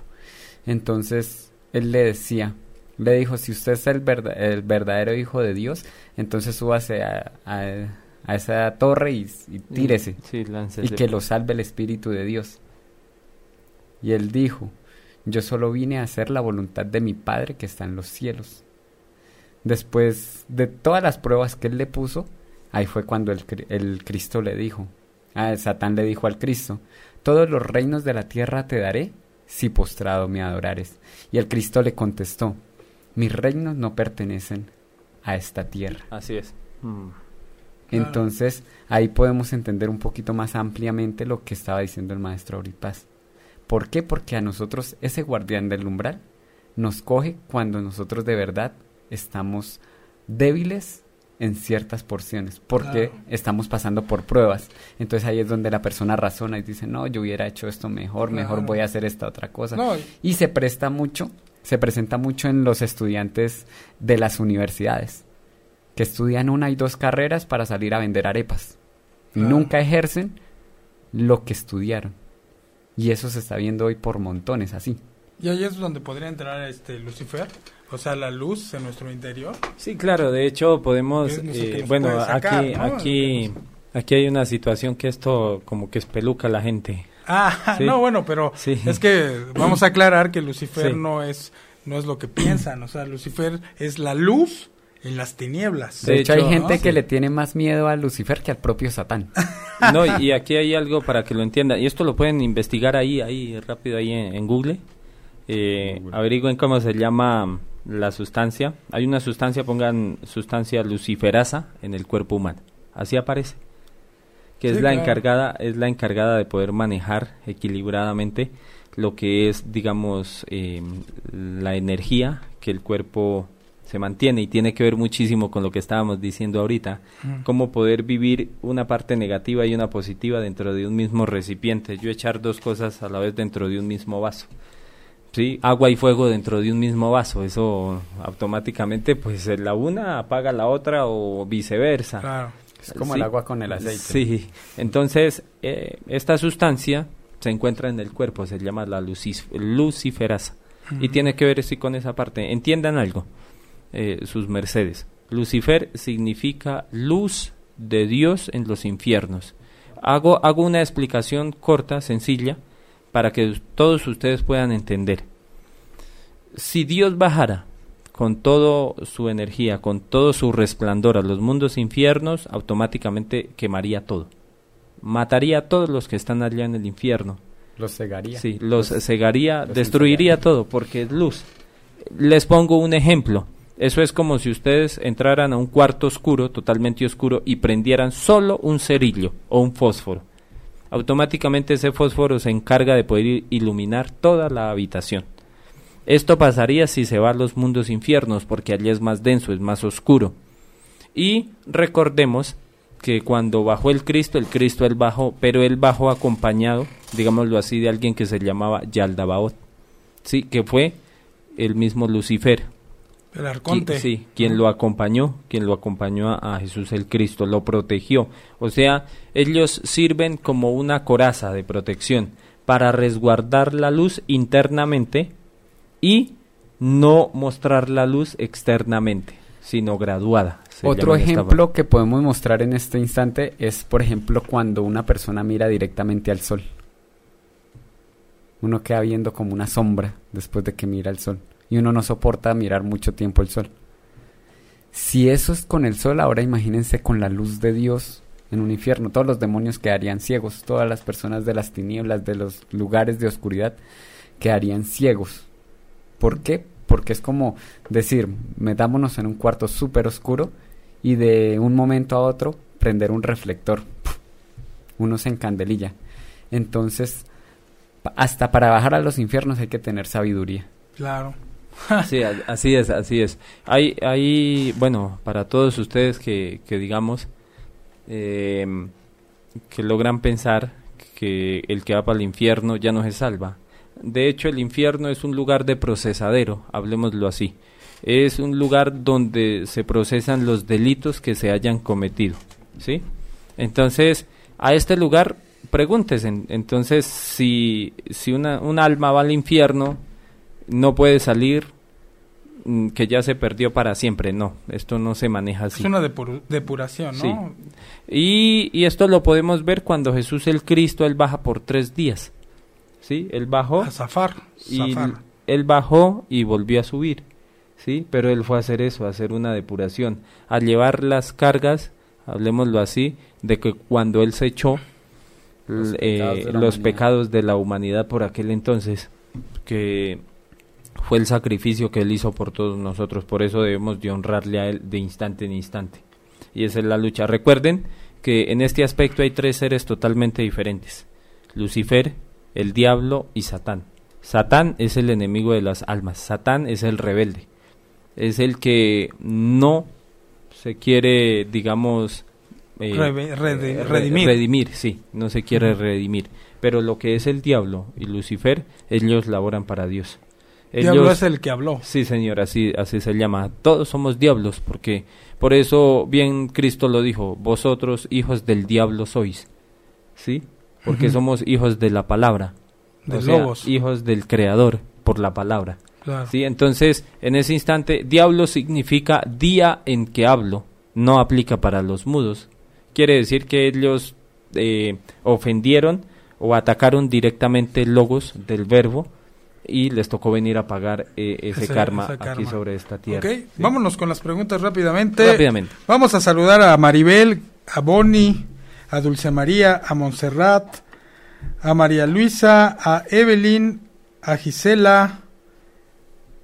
Entonces él le decía, le dijo, si usted es el, verda- el verdadero hijo de Dios, entonces súbase a, a- a esa torre y, y tírese Sí, y que lo salve el Espíritu de Dios. Y él dijo, yo solo vine a hacer la voluntad de mi Padre que está en los cielos. Después de todas las pruebas que él le puso, ahí fue cuando el Cristo le dijo, ah, Satán le dijo al Cristo, todos los reinos de la tierra te daré si postrado me adorares. Y el Cristo le contestó, mis reinos no pertenecen a esta tierra. Así es. Mm. Entonces, ahí podemos entender un poquito más ampliamente lo que estaba diciendo el maestro Auripaz. ¿Por qué? Porque a nosotros ese guardián del umbral nos coge cuando nosotros de verdad estamos débiles en ciertas porciones, porque Claro. estamos pasando por pruebas. Entonces ahí es donde la persona razona y dice, no, yo hubiera hecho esto mejor, mejor Claro. voy a hacer esta otra cosa. No, y- se presta mucho, se presenta mucho en los estudiantes de las universidades, que estudian una y dos carreras para salir a vender arepas. Y Ah. nunca ejercen lo que estudiaron. Y eso se está viendo hoy por montones así. Y ahí es donde podría entrar este Lucifer, o sea, la luz en nuestro interior. Sí, claro, de hecho podemos, eh, bueno, sacar, aquí, ¿no? aquí Aquí hay una situación que esto como que espeluca a la gente. Ah, Sí. no, bueno, pero Sí. es que vamos a aclarar que Lucifer Sí. no es no es lo que piensan, o sea, Lucifer es la luz en las tinieblas. De, De hecho, hay gente ¿no? que le tiene más miedo a Lucifer que al propio Satán. No, y aquí hay algo para que lo entiendan. Y esto lo pueden investigar ahí, ahí rápido, ahí en, en Google. Eh, Averigüen cómo se llama la sustancia. Hay una sustancia, pongan sustancia luciferasa en el cuerpo humano. Así aparece. Que Sí, es la claro. encargada, es la encargada de poder manejar equilibradamente lo que es, digamos, eh, la energía que el cuerpo se mantiene y tiene que ver muchísimo con lo que estábamos diciendo ahorita, Mm. cómo poder vivir una parte negativa y una positiva dentro de un mismo recipiente. Yo echar dos cosas a la vez dentro de un mismo vaso. Sí, agua y fuego dentro de un mismo vaso, eso automáticamente pues la una apaga la otra o viceversa. Claro. Es como Sí. el agua con el aceite. Sí, entonces eh, esta sustancia se encuentra en el cuerpo, se llama la lucis- luciferasa y tiene que ver sí con esa parte. Entiendan algo, eh, sus mercedes. Lucifer significa luz de Dios en los infiernos. Hago, hago una explicación corta, sencilla, para que todos ustedes puedan entender. Si Dios bajara con toda su energía, con todo su resplandor a los mundos infiernos, automáticamente quemaría todo. Mataría a todos los que están allá en el infierno. Los cegaría. Sí, los cegaría, los destruiría todo porque es luz. Les pongo un ejemplo. Eso es como si ustedes entraran a un cuarto oscuro, totalmente oscuro, y prendieran solo un cerillo o un fósforo. Automáticamente ese fósforo se encarga de poder iluminar toda la habitación. Esto pasaría si se va a los mundos infiernos, porque allí es más denso, es más oscuro. Y recordemos que cuando bajó el Cristo, el Cristo él bajó, pero él bajó acompañado, digámoslo así, de alguien que se llamaba Yaldabaoth, sí, que fue el mismo Lucifer, El arconte. Qui- sí, quien lo acompañó, quien lo acompañó a, a Jesús el Cristo, lo protegió. O sea, ellos sirven como una coraza de protección para resguardar la luz internamente y no mostrar la luz externamente, sino graduada. Otro esta ejemplo que podemos mostrar en este instante es, por ejemplo, cuando una persona mira directamente al sol. Uno queda viendo como una sombra después de que mira el sol. Y uno no soporta mirar mucho tiempo el sol. Si eso es con el sol, ahora imagínense con la luz de Dios en un infierno. Todos los demonios quedarían ciegos. Todas las personas de las tinieblas, de los lugares de oscuridad, quedarían ciegos. ¿Por qué? Porque es como decir, metámonos en un cuarto súper oscuro y de un momento a otro prender un reflector. Uno se encandelilla. Entonces, hasta para bajar a los infiernos hay que tener sabiduría. Claro. Sí, así es, así es. Hay, hay bueno, para todos ustedes que, que digamos, eh, que logran pensar que el que va para el infierno ya no se salva. De hecho, el infierno es un lugar de procesadero, hablemoslo así. Es un lugar donde se procesan los delitos que se hayan cometido, ¿sí? Entonces, a este lugar, pregúntese, entonces, si, si una, un alma va al infierno, no puede salir mm, que ya se perdió para siempre. No, esto no se maneja así. Es una depuración, ¿no? Sí. Y, y esto lo podemos ver cuando Jesús el Cristo, él baja por tres días. ¿Sí? Él bajó A zafar. y zafar. él bajó y volvió a subir. ¿Sí? Pero él fue a hacer eso, a hacer una depuración, a llevar las cargas, hablemoslo así, de que cuando él se echó Los l- pecados eh, de la los humanidad. pecados de la humanidad por aquel entonces, que fue el sacrificio que él hizo por todos nosotros, por eso debemos de honrarle a él de instante en instante. Y esa es la lucha. Recuerden que en este aspecto hay tres seres totalmente diferentes. Lucifer, el diablo y Satán. Satán es el enemigo de las almas. Satán es el rebelde. Es el que no se quiere, digamos, eh, Reve- eh, re- redimir. redimir, sí, no se quiere redimir. Pero lo que es el diablo y Lucifer, ellos laboran para Dios. Diablo es el que habló. Sí, señor, así, así se llama. Todos somos diablos, porque por eso bien Cristo lo dijo, vosotros hijos del diablo sois, ¿sí? Porque somos hijos de la palabra, De o sea, lobos. hijos del Creador por la palabra, Claro. ¿sí? Entonces, en ese instante, diablo significa día en que hablo, no aplica para los mudos, quiere decir que ellos eh, ofendieron o atacaron directamente logos del verbo y les tocó venir a pagar eh, ese, Ese- karma ese aquí sobre esta tierra. Ok, ¿sí? vámonos con las preguntas rápidamente. Rápidamente. Vamos a saludar a Maribel, a Bonnie, a Dulce María, a Montserrat, a María Luisa, a Evelyn, a Gisela,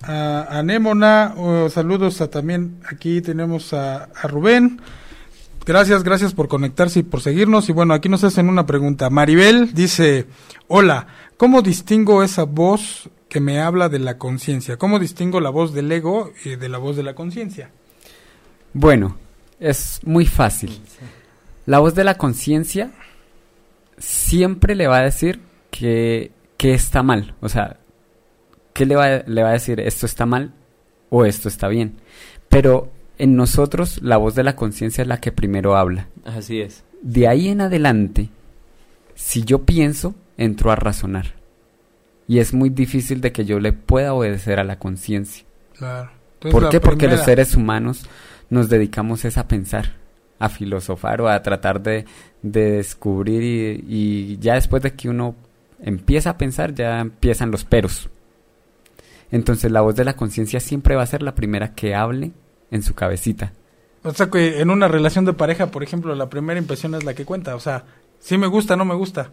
a Anémona. oh, saludos a también aquí tenemos a, a Rubén. Gracias, gracias por conectarse y por seguirnos. Y bueno, aquí nos hacen una pregunta. Maribel dice, hola, ¿cómo distingo esa voz que me habla de la conciencia? ¿Cómo distingo la voz del ego y de la voz de la conciencia? Bueno, es muy fácil. La voz de la conciencia siempre le va a decir que, que está mal. O sea, ¿qué le va, le va a decir? Esto está mal o esto está bien. Pero en nosotros la voz de la conciencia es la que primero habla. Así es. De ahí en adelante, si yo pienso, entro a razonar. Y es muy difícil de que yo le pueda obedecer a la conciencia. Claro. Entonces, ¿Por qué? Porque los seres humanos nos dedicamos es a pensar, a filosofar o a tratar de, de descubrir y, y ya después de que uno empieza a pensar ya empiezan los peros. Entonces la voz de la conciencia siempre va a ser la primera que hable en su cabecita. O sea que en una relación de pareja, por ejemplo, la primera impresión es la que cuenta. O sea, si me gusta, no me gusta.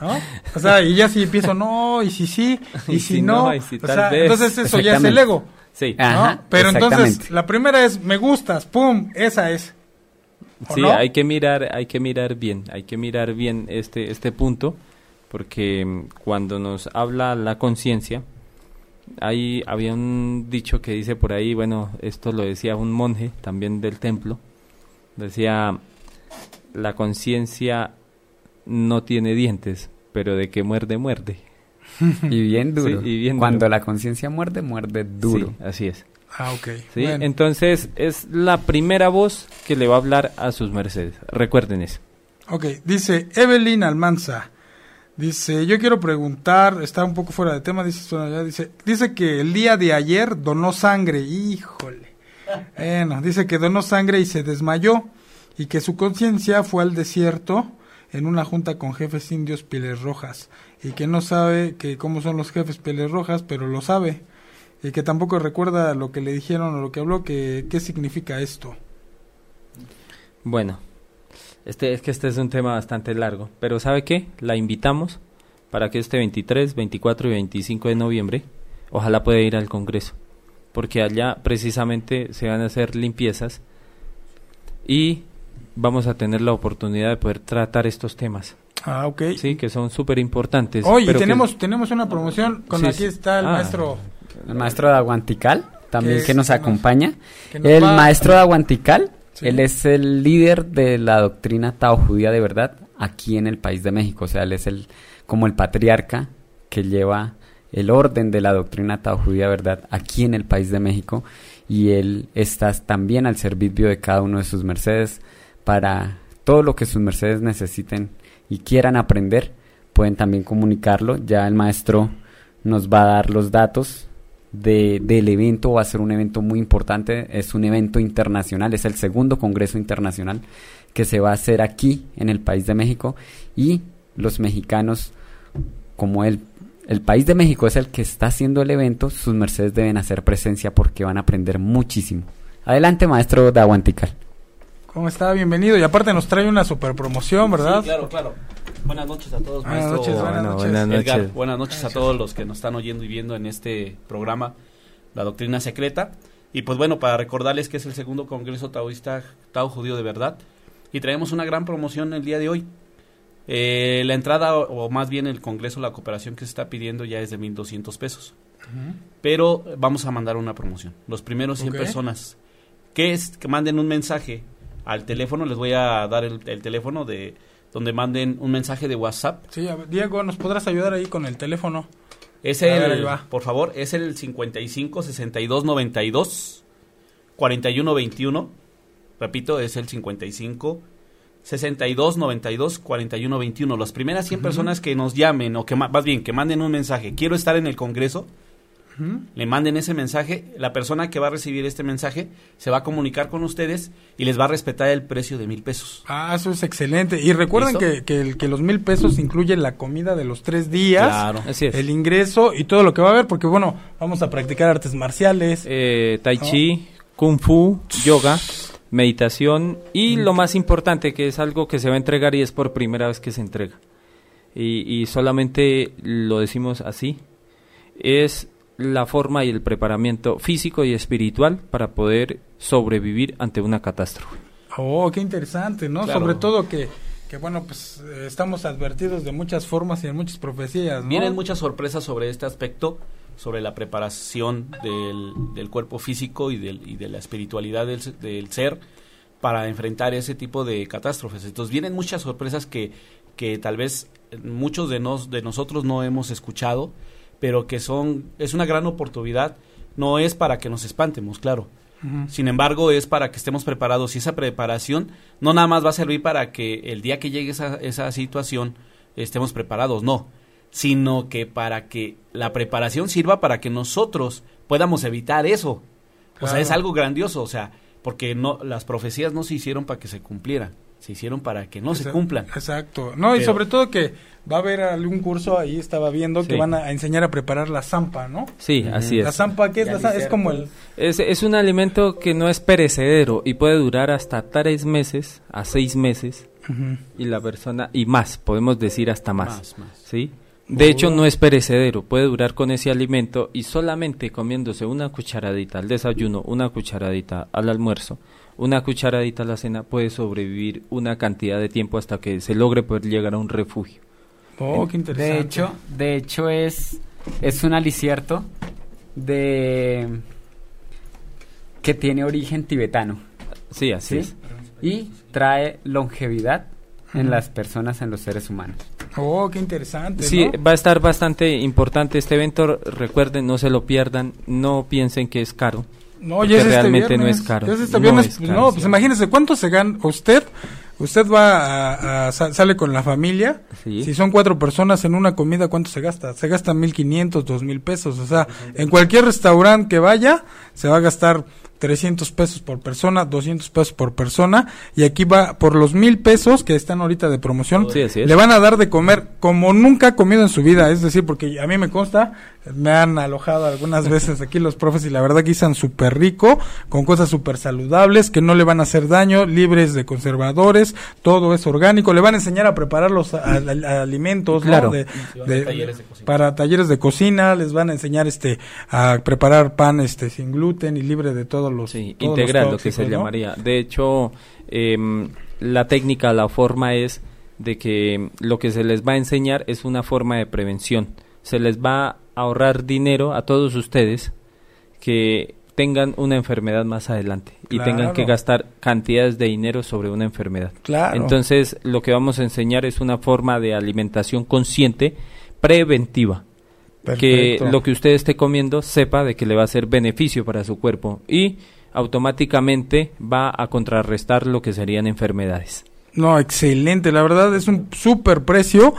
¿No? O sea, y ya si empiezo, no, y si sí, y, Y si, si no. no, y si o sea, entonces eso ya es el ego. Sí, ¿no? Ajá, Pero entonces, la primera es, me gustas, pum, esa es. ¿O sí, no? hay que mirar, hay que mirar bien, hay que mirar bien este este punto, porque cuando nos habla la conciencia, hay había un dicho que dice por ahí, bueno, esto lo decía un monje también del templo, decía la conciencia no tiene dientes, pero de que muerde muerde. Y bien duro. Sí, y bien Cuando duro. la conciencia muerde, muerde duro. Sí, así es. Ah, ok. ¿sí? Bueno. Entonces es la primera voz que le va a hablar a sus mercedes. Recuerden eso. Ok, dice Evelyn Almanza. Dice, yo quiero preguntar, está un poco fuera de tema, dice, dice, dice que el día de ayer donó sangre, híjole. Bueno, dice que donó sangre y se desmayó y que su conciencia fue al desierto en una junta con jefes indios pieles rojas y que no sabe que cómo son los jefes pieles rojas, pero lo sabe y que tampoco recuerda lo que le dijeron o lo que habló, que qué significa esto. Bueno, este es que este es un tema bastante largo, pero ¿sabe qué? La invitamos para que este 23, 24 y 25 de noviembre, ojalá pueda ir al Congreso, porque allá precisamente se van a hacer limpiezas y vamos a tener la oportunidad de poder tratar estos temas, Ah, ok. sí, que son súper importantes. Oye, pero que- tenemos, tenemos una promoción con Sí, aquí está el Ah. maestro. El maestro de Aguantical también Que que nos nos- acompaña. que nos El va- maestro de Aguantical, Él es el líder de la doctrina Tao judía de verdad aquí en el país de México. O sea, él es el como el patriarca que lleva el orden de la doctrina Tao judía de verdad aquí en el país de México. Y él está también al servicio de cada uno de sus mercedes para todo lo que sus mercedes necesiten y quieran aprender. Pueden también comunicarlo. Ya el maestro nos va a dar los datos de, del evento. Va a ser un evento muy importante. Es un evento internacional. Es el segundo Congreso Internacional que se va a hacer aquí en el país de México. Y los mexicanos, como el, el país de México es el que está haciendo el evento, sus mercedes deben hacer presencia porque van a aprender muchísimo. Adelante, maestro de Aguantical. ¿Cómo está? Bienvenido. Y aparte nos trae una super promoción, ¿verdad? Sí, claro, claro. Buenas noches a todos, Buenas maestro. noches, buenas Bueno, noches. buenas Edgar, noches. buenas noches a todos los que nos están oyendo y viendo en este programa, La Doctrina Secreta. Y pues bueno, para recordarles que es el segundo Congreso Taoísta Tao Judío de Verdad. Y traemos una gran promoción el día de hoy. Eh, la entrada, o, o más bien el Congreso, la cooperación que se está pidiendo ya es de 1.200 pesos. Pero vamos a mandar una promoción. Los primeros 100 Ok. personas que, es, que manden un mensaje al teléfono, les voy a dar el, el teléfono de donde manden un mensaje de WhatsApp. Sí, a ver, Diego, ¿nos podrás ayudar ahí con el teléfono? Es ver, el, va. por favor, es el 55 62 92 41 21. Repito, es el 55 62 92 41 21. Las primeras 100 personas que nos llamen o que más bien que manden un mensaje, quiero estar en el Congreso, le manden ese mensaje, la persona que va a recibir este mensaje se va a comunicar con ustedes y les va a respetar el precio de mil pesos. Ah, eso es excelente. Y recuerden que, que, los mil pesos incluyen la comida de los tres días, Claro. Así es. el ingreso y todo lo que va a haber, porque bueno, vamos a practicar artes marciales. Eh, tai chi, kung fu, yoga, meditación y lo más importante que es algo que se va a entregar y es por primera vez que se entrega. Y, y solamente lo decimos así, es la forma y el preparamiento físico y espiritual para poder sobrevivir ante una catástrofe. Oh, qué interesante, ¿no? Claro. Sobre todo que, que bueno, pues eh, estamos advertidos de muchas formas y de muchas profecías, ¿no? Vienen muchas sorpresas sobre este aspecto, sobre la preparación del, del cuerpo físico y, del, y de la espiritualidad del, del ser para enfrentar ese tipo de catástrofes. Entonces vienen muchas sorpresas que, que tal vez muchos de, nos, de nosotros no hemos escuchado, pero que son es una gran oportunidad. No es para que nos espantemos, claro. Sin embargo, es para que estemos preparados y esa preparación no nada más va a servir para que el día que llegue esa, esa situación estemos preparados, no, sino que para que la preparación sirva para que nosotros podamos evitar eso. O sea, es algo grandioso, o sea, porque no las profecías no se hicieron para que se cumplieran, se hicieron para que no se cumplan. Exacto. No, y sobre todo que va a haber algún curso, ahí estaba viendo, que van a enseñar a preparar la zampa, ¿no? Sí, así La es. zampa, ¿qué es? La zampa? Es como el... Es, es un alimento que no es perecedero y puede durar hasta tres meses a seis meses y la persona y más, podemos decir hasta más, Más, más. ¿sí? De hecho no es perecedero, puede durar con ese alimento y solamente comiéndose una cucharadita al desayuno, una cucharadita al almuerzo, una cucharadita a la cena puede sobrevivir una cantidad de tiempo hasta que se logre poder llegar a un refugio. Oh, qué interesante. De hecho, de hecho es, es un alicierto de que tiene origen tibetano Sí, así ¿sí? es. y trae longevidad en las personas, en los seres humanos. Oh, qué interesante, Sí, ¿no? va a estar bastante importante este evento. Recuerden, no se lo pierdan. No piensen que es caro. No, ya es este realmente no viernes, es caro. ya es este No viernes, es pues, caro, no, sí. pues imagínese cuánto se gana usted. Usted va a, a- sa- sale con la familia. Sí. Si son cuatro personas en una comida, ¿cuánto se gasta? Se gasta mil quinientos, dos mil pesos. O sea, en cualquier restaurante que vaya, se va a gastar 300 pesos por persona, 200 pesos por persona. Y aquí va por los mil pesos que están ahorita de promoción. Sí, así es. Le van a dar de comer como nunca ha comido en su vida. Es decir, porque a mí me consta, me han alojado algunas veces aquí los profes y la verdad que están súper rico, con cosas súper saludables, que no le van a hacer daño, libres de conservadores, todo es orgánico. Le van a enseñar a preparar los a- a- alimentos, ¿no? Claro. De- talleres de cocina. para talleres de cocina, les van a enseñar este a preparar pan este sin gluten y libre de todos los Sí, todos los integral, lo que se llamaría. De hecho, em, la técnica, la forma es de que lo que se les va a enseñar es una forma de prevención. Se les va a ahorrar dinero a todos ustedes que tengan una enfermedad más adelante y tengan que gastar cantidades de dinero sobre una enfermedad. Claro. Entonces, lo que vamos a enseñar es una forma de alimentación consciente preventiva. Que lo que usted esté comiendo sepa de que le va a hacer beneficio para su cuerpo y automáticamente va a contrarrestar lo que serían enfermedades. No, excelente, la verdad es un súper precio.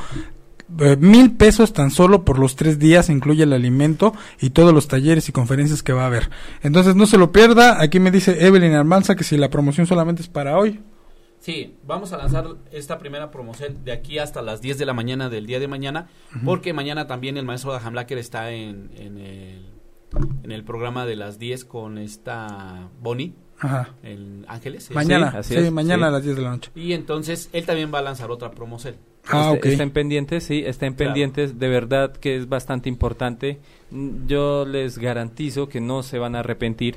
eh, mil pesos tan solo por los tres días, incluye el alimento y todos los talleres y conferencias que va a haber. Entonces no se lo pierda. Aquí me dice Evelyn Almanza que si la promoción solamente es para hoy. Sí, vamos a lanzar esta primera promoción de aquí hasta las 10 de la mañana del día de mañana, porque mañana también el maestro Daham Lacker está en, en, el, en el programa de las 10 con esta Bonnie, Ajá. en Ángeles. ¿sí? Mañana, así sí, es, mañana sí. a las 10 de la noche. Y entonces él también va a lanzar otra promoción. Ah, Este- ok. Estén pendientes, sí, estén Claro. pendientes, de verdad que es bastante importante. Yo les garantizo que no se van a arrepentir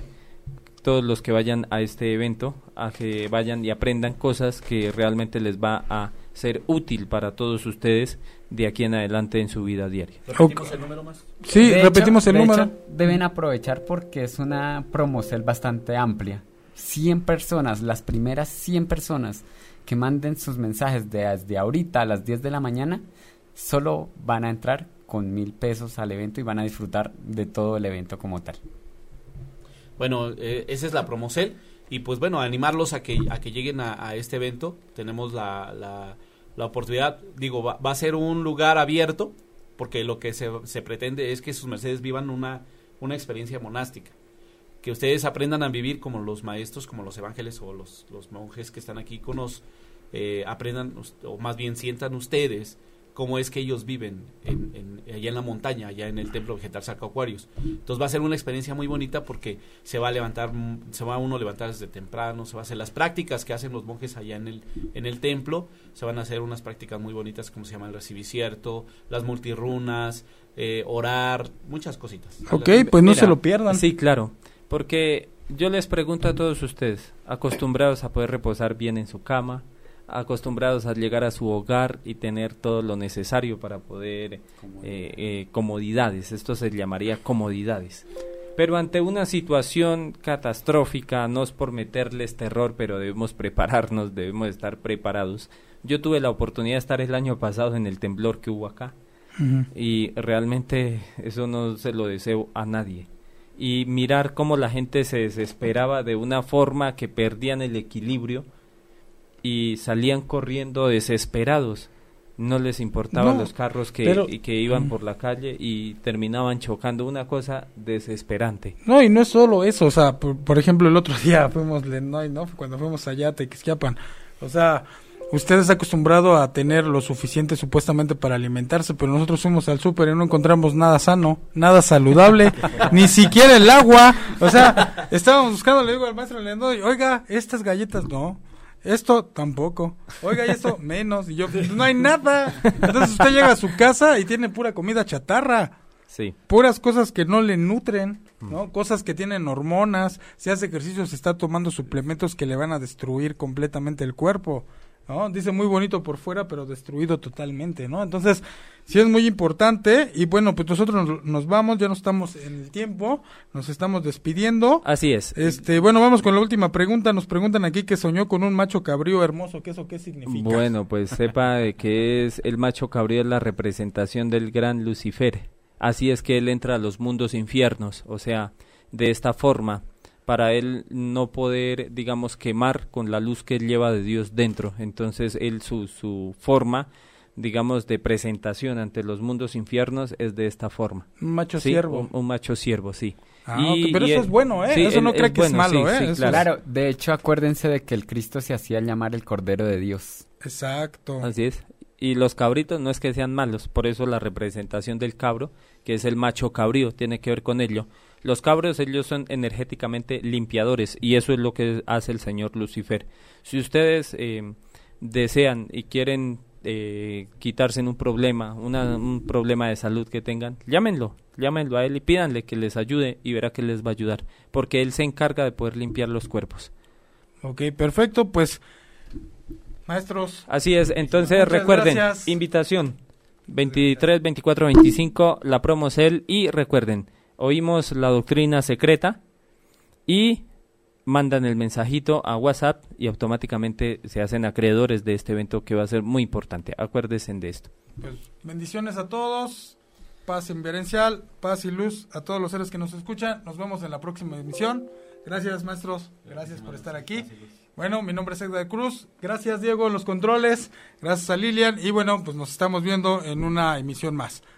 todos los que vayan a este evento, a que vayan y aprendan cosas que realmente les va a ser útil para todos ustedes de aquí en adelante en su vida diaria. ¿Repetimos el número más? Sí, De repetimos hecho- el de número. hecho, deben aprovechar porque es una promoción bastante amplia. 100 personas, las primeras 100 personas que manden sus mensajes de- desde ahorita a las 10 de la mañana, solo van a entrar con mil pesos al evento y van a disfrutar de todo el evento como tal. Bueno, eh, esa es la promocel y pues bueno, animarlos a que, a que lleguen a, este evento. Tenemos la, la, la oportunidad, digo, va, va a ser un lugar abierto porque lo que se, se pretende es que sus mercedes vivan una una experiencia monástica. Que ustedes aprendan a vivir como los maestros, como los evángeles o los, los monjes que están aquí con nos eh, aprendan, o más bien sientan ustedes cómo es que ellos viven en, allá en la montaña, allá en el templo vegetal Saco Acuarios. Entonces va a ser una experiencia muy bonita porque se va a levantar, se va uno a levantar desde temprano, se va a hacer las prácticas que hacen los monjes allá en el, en el templo, se van a hacer unas prácticas muy bonitas como se llama el recibicierto, las multirunas, eh, orar, muchas cositas. Ok, pues no se lo pierdan. Sí, claro, porque yo les pregunto a todos ustedes, acostumbrados a poder reposar bien en su cama, acostumbrados a llegar a su hogar y tener todo lo necesario para poder eh, eh, comodidades, esto se llamaría comodidades. Pero ante una situación catastrófica, no es por meterles terror, pero debemos prepararnos, debemos estar preparados. Yo tuve la oportunidad de estar el año pasado en el temblor que hubo acá y realmente eso no se lo deseo a nadie. Y mirar cómo la gente se desesperaba de una forma que perdían el equilibrio, y salían corriendo desesperados. No les importaban los carros que, que iban mm. por la calle y terminaban chocando. Una cosa desesperante. No, y no es solo eso. O sea, por, ejemplo, el otro día fuimos, no, ¿no? cuando fuimos allá a Tequisquiapan. O sea, usted está acostumbrado a tener lo suficiente supuestamente para alimentarse, pero nosotros fuimos al súper y no encontramos nada sano, nada saludable, ni siquiera el agua. O sea, estábamos buscando, le digo al maestro Leandro, oiga, estas galletas no esto tampoco. Oiga, y esto menos. Y yo, no hay nada. Entonces usted llega a su casa y tiene pura comida chatarra. Sí. Puras cosas que no le nutren, ¿no? Cosas que tienen hormonas. Si hace ejercicio, se está tomando suplementos que le van a destruir completamente el cuerpo. ¿No? Dice muy bonito por fuera, pero destruido totalmente, ¿no? Entonces, sí es muy importante y bueno, pues nosotros nos, vamos, ya no estamos en el tiempo, nos estamos despidiendo. Así es. Este, bueno, vamos con la última pregunta, nos preguntan aquí que soñó con un macho cabrío hermoso, ¿qué eso qué significa? Bueno, pues sepa que es el macho cabrío es la representación del gran Lucifer. Así es que él entra a los mundos infiernos, o sea, de esta forma para él no poder, digamos, quemar con la luz que él lleva de Dios dentro. Entonces, él, su, su forma, digamos, de presentación ante los mundos infiernos es de esta forma. Un macho siervo. Un, macho siervo, sí. Ah, pero eso es bueno, ¿eh? eso no cree que es malo, ¿eh? claro. de hecho, acuérdense de que el Cristo se hacía llamar el Cordero de Dios. Exacto. Así es. Y los cabritos no es que sean malos, por eso la representación del cabro, que es el macho cabrío, tiene que ver con ello los cabros, ellos son energéticamente limpiadores y eso es lo que hace el señor Lucifer. Si ustedes eh, desean y quieren eh, quitarse un problema, un problema de salud que tengan, llámenlo, llámenlo a él y pídanle que les ayude y verá que les va a ayudar, porque él se encarga de poder limpiar los cuerpos. Ok, perfecto, pues maestros. Así es, entonces recuerden, invitación 23, 24, 25, la promo es él y recuerden, oímos la doctrina secreta y mandan el mensajito a WhatsApp y automáticamente se hacen acreedores de este evento que va a ser muy importante. Acuérdense de esto. Pues bendiciones a todos, paz inverencial, paz y luz a todos los seres que nos escuchan. Nos vemos en la próxima emisión. Gracias, maestros. Gracias por estar aquí. Bueno, mi nombre es Edgar Cruz. Gracias, Diego, en los controles. Gracias a Lilian. Y bueno, pues nos estamos viendo en una emisión más.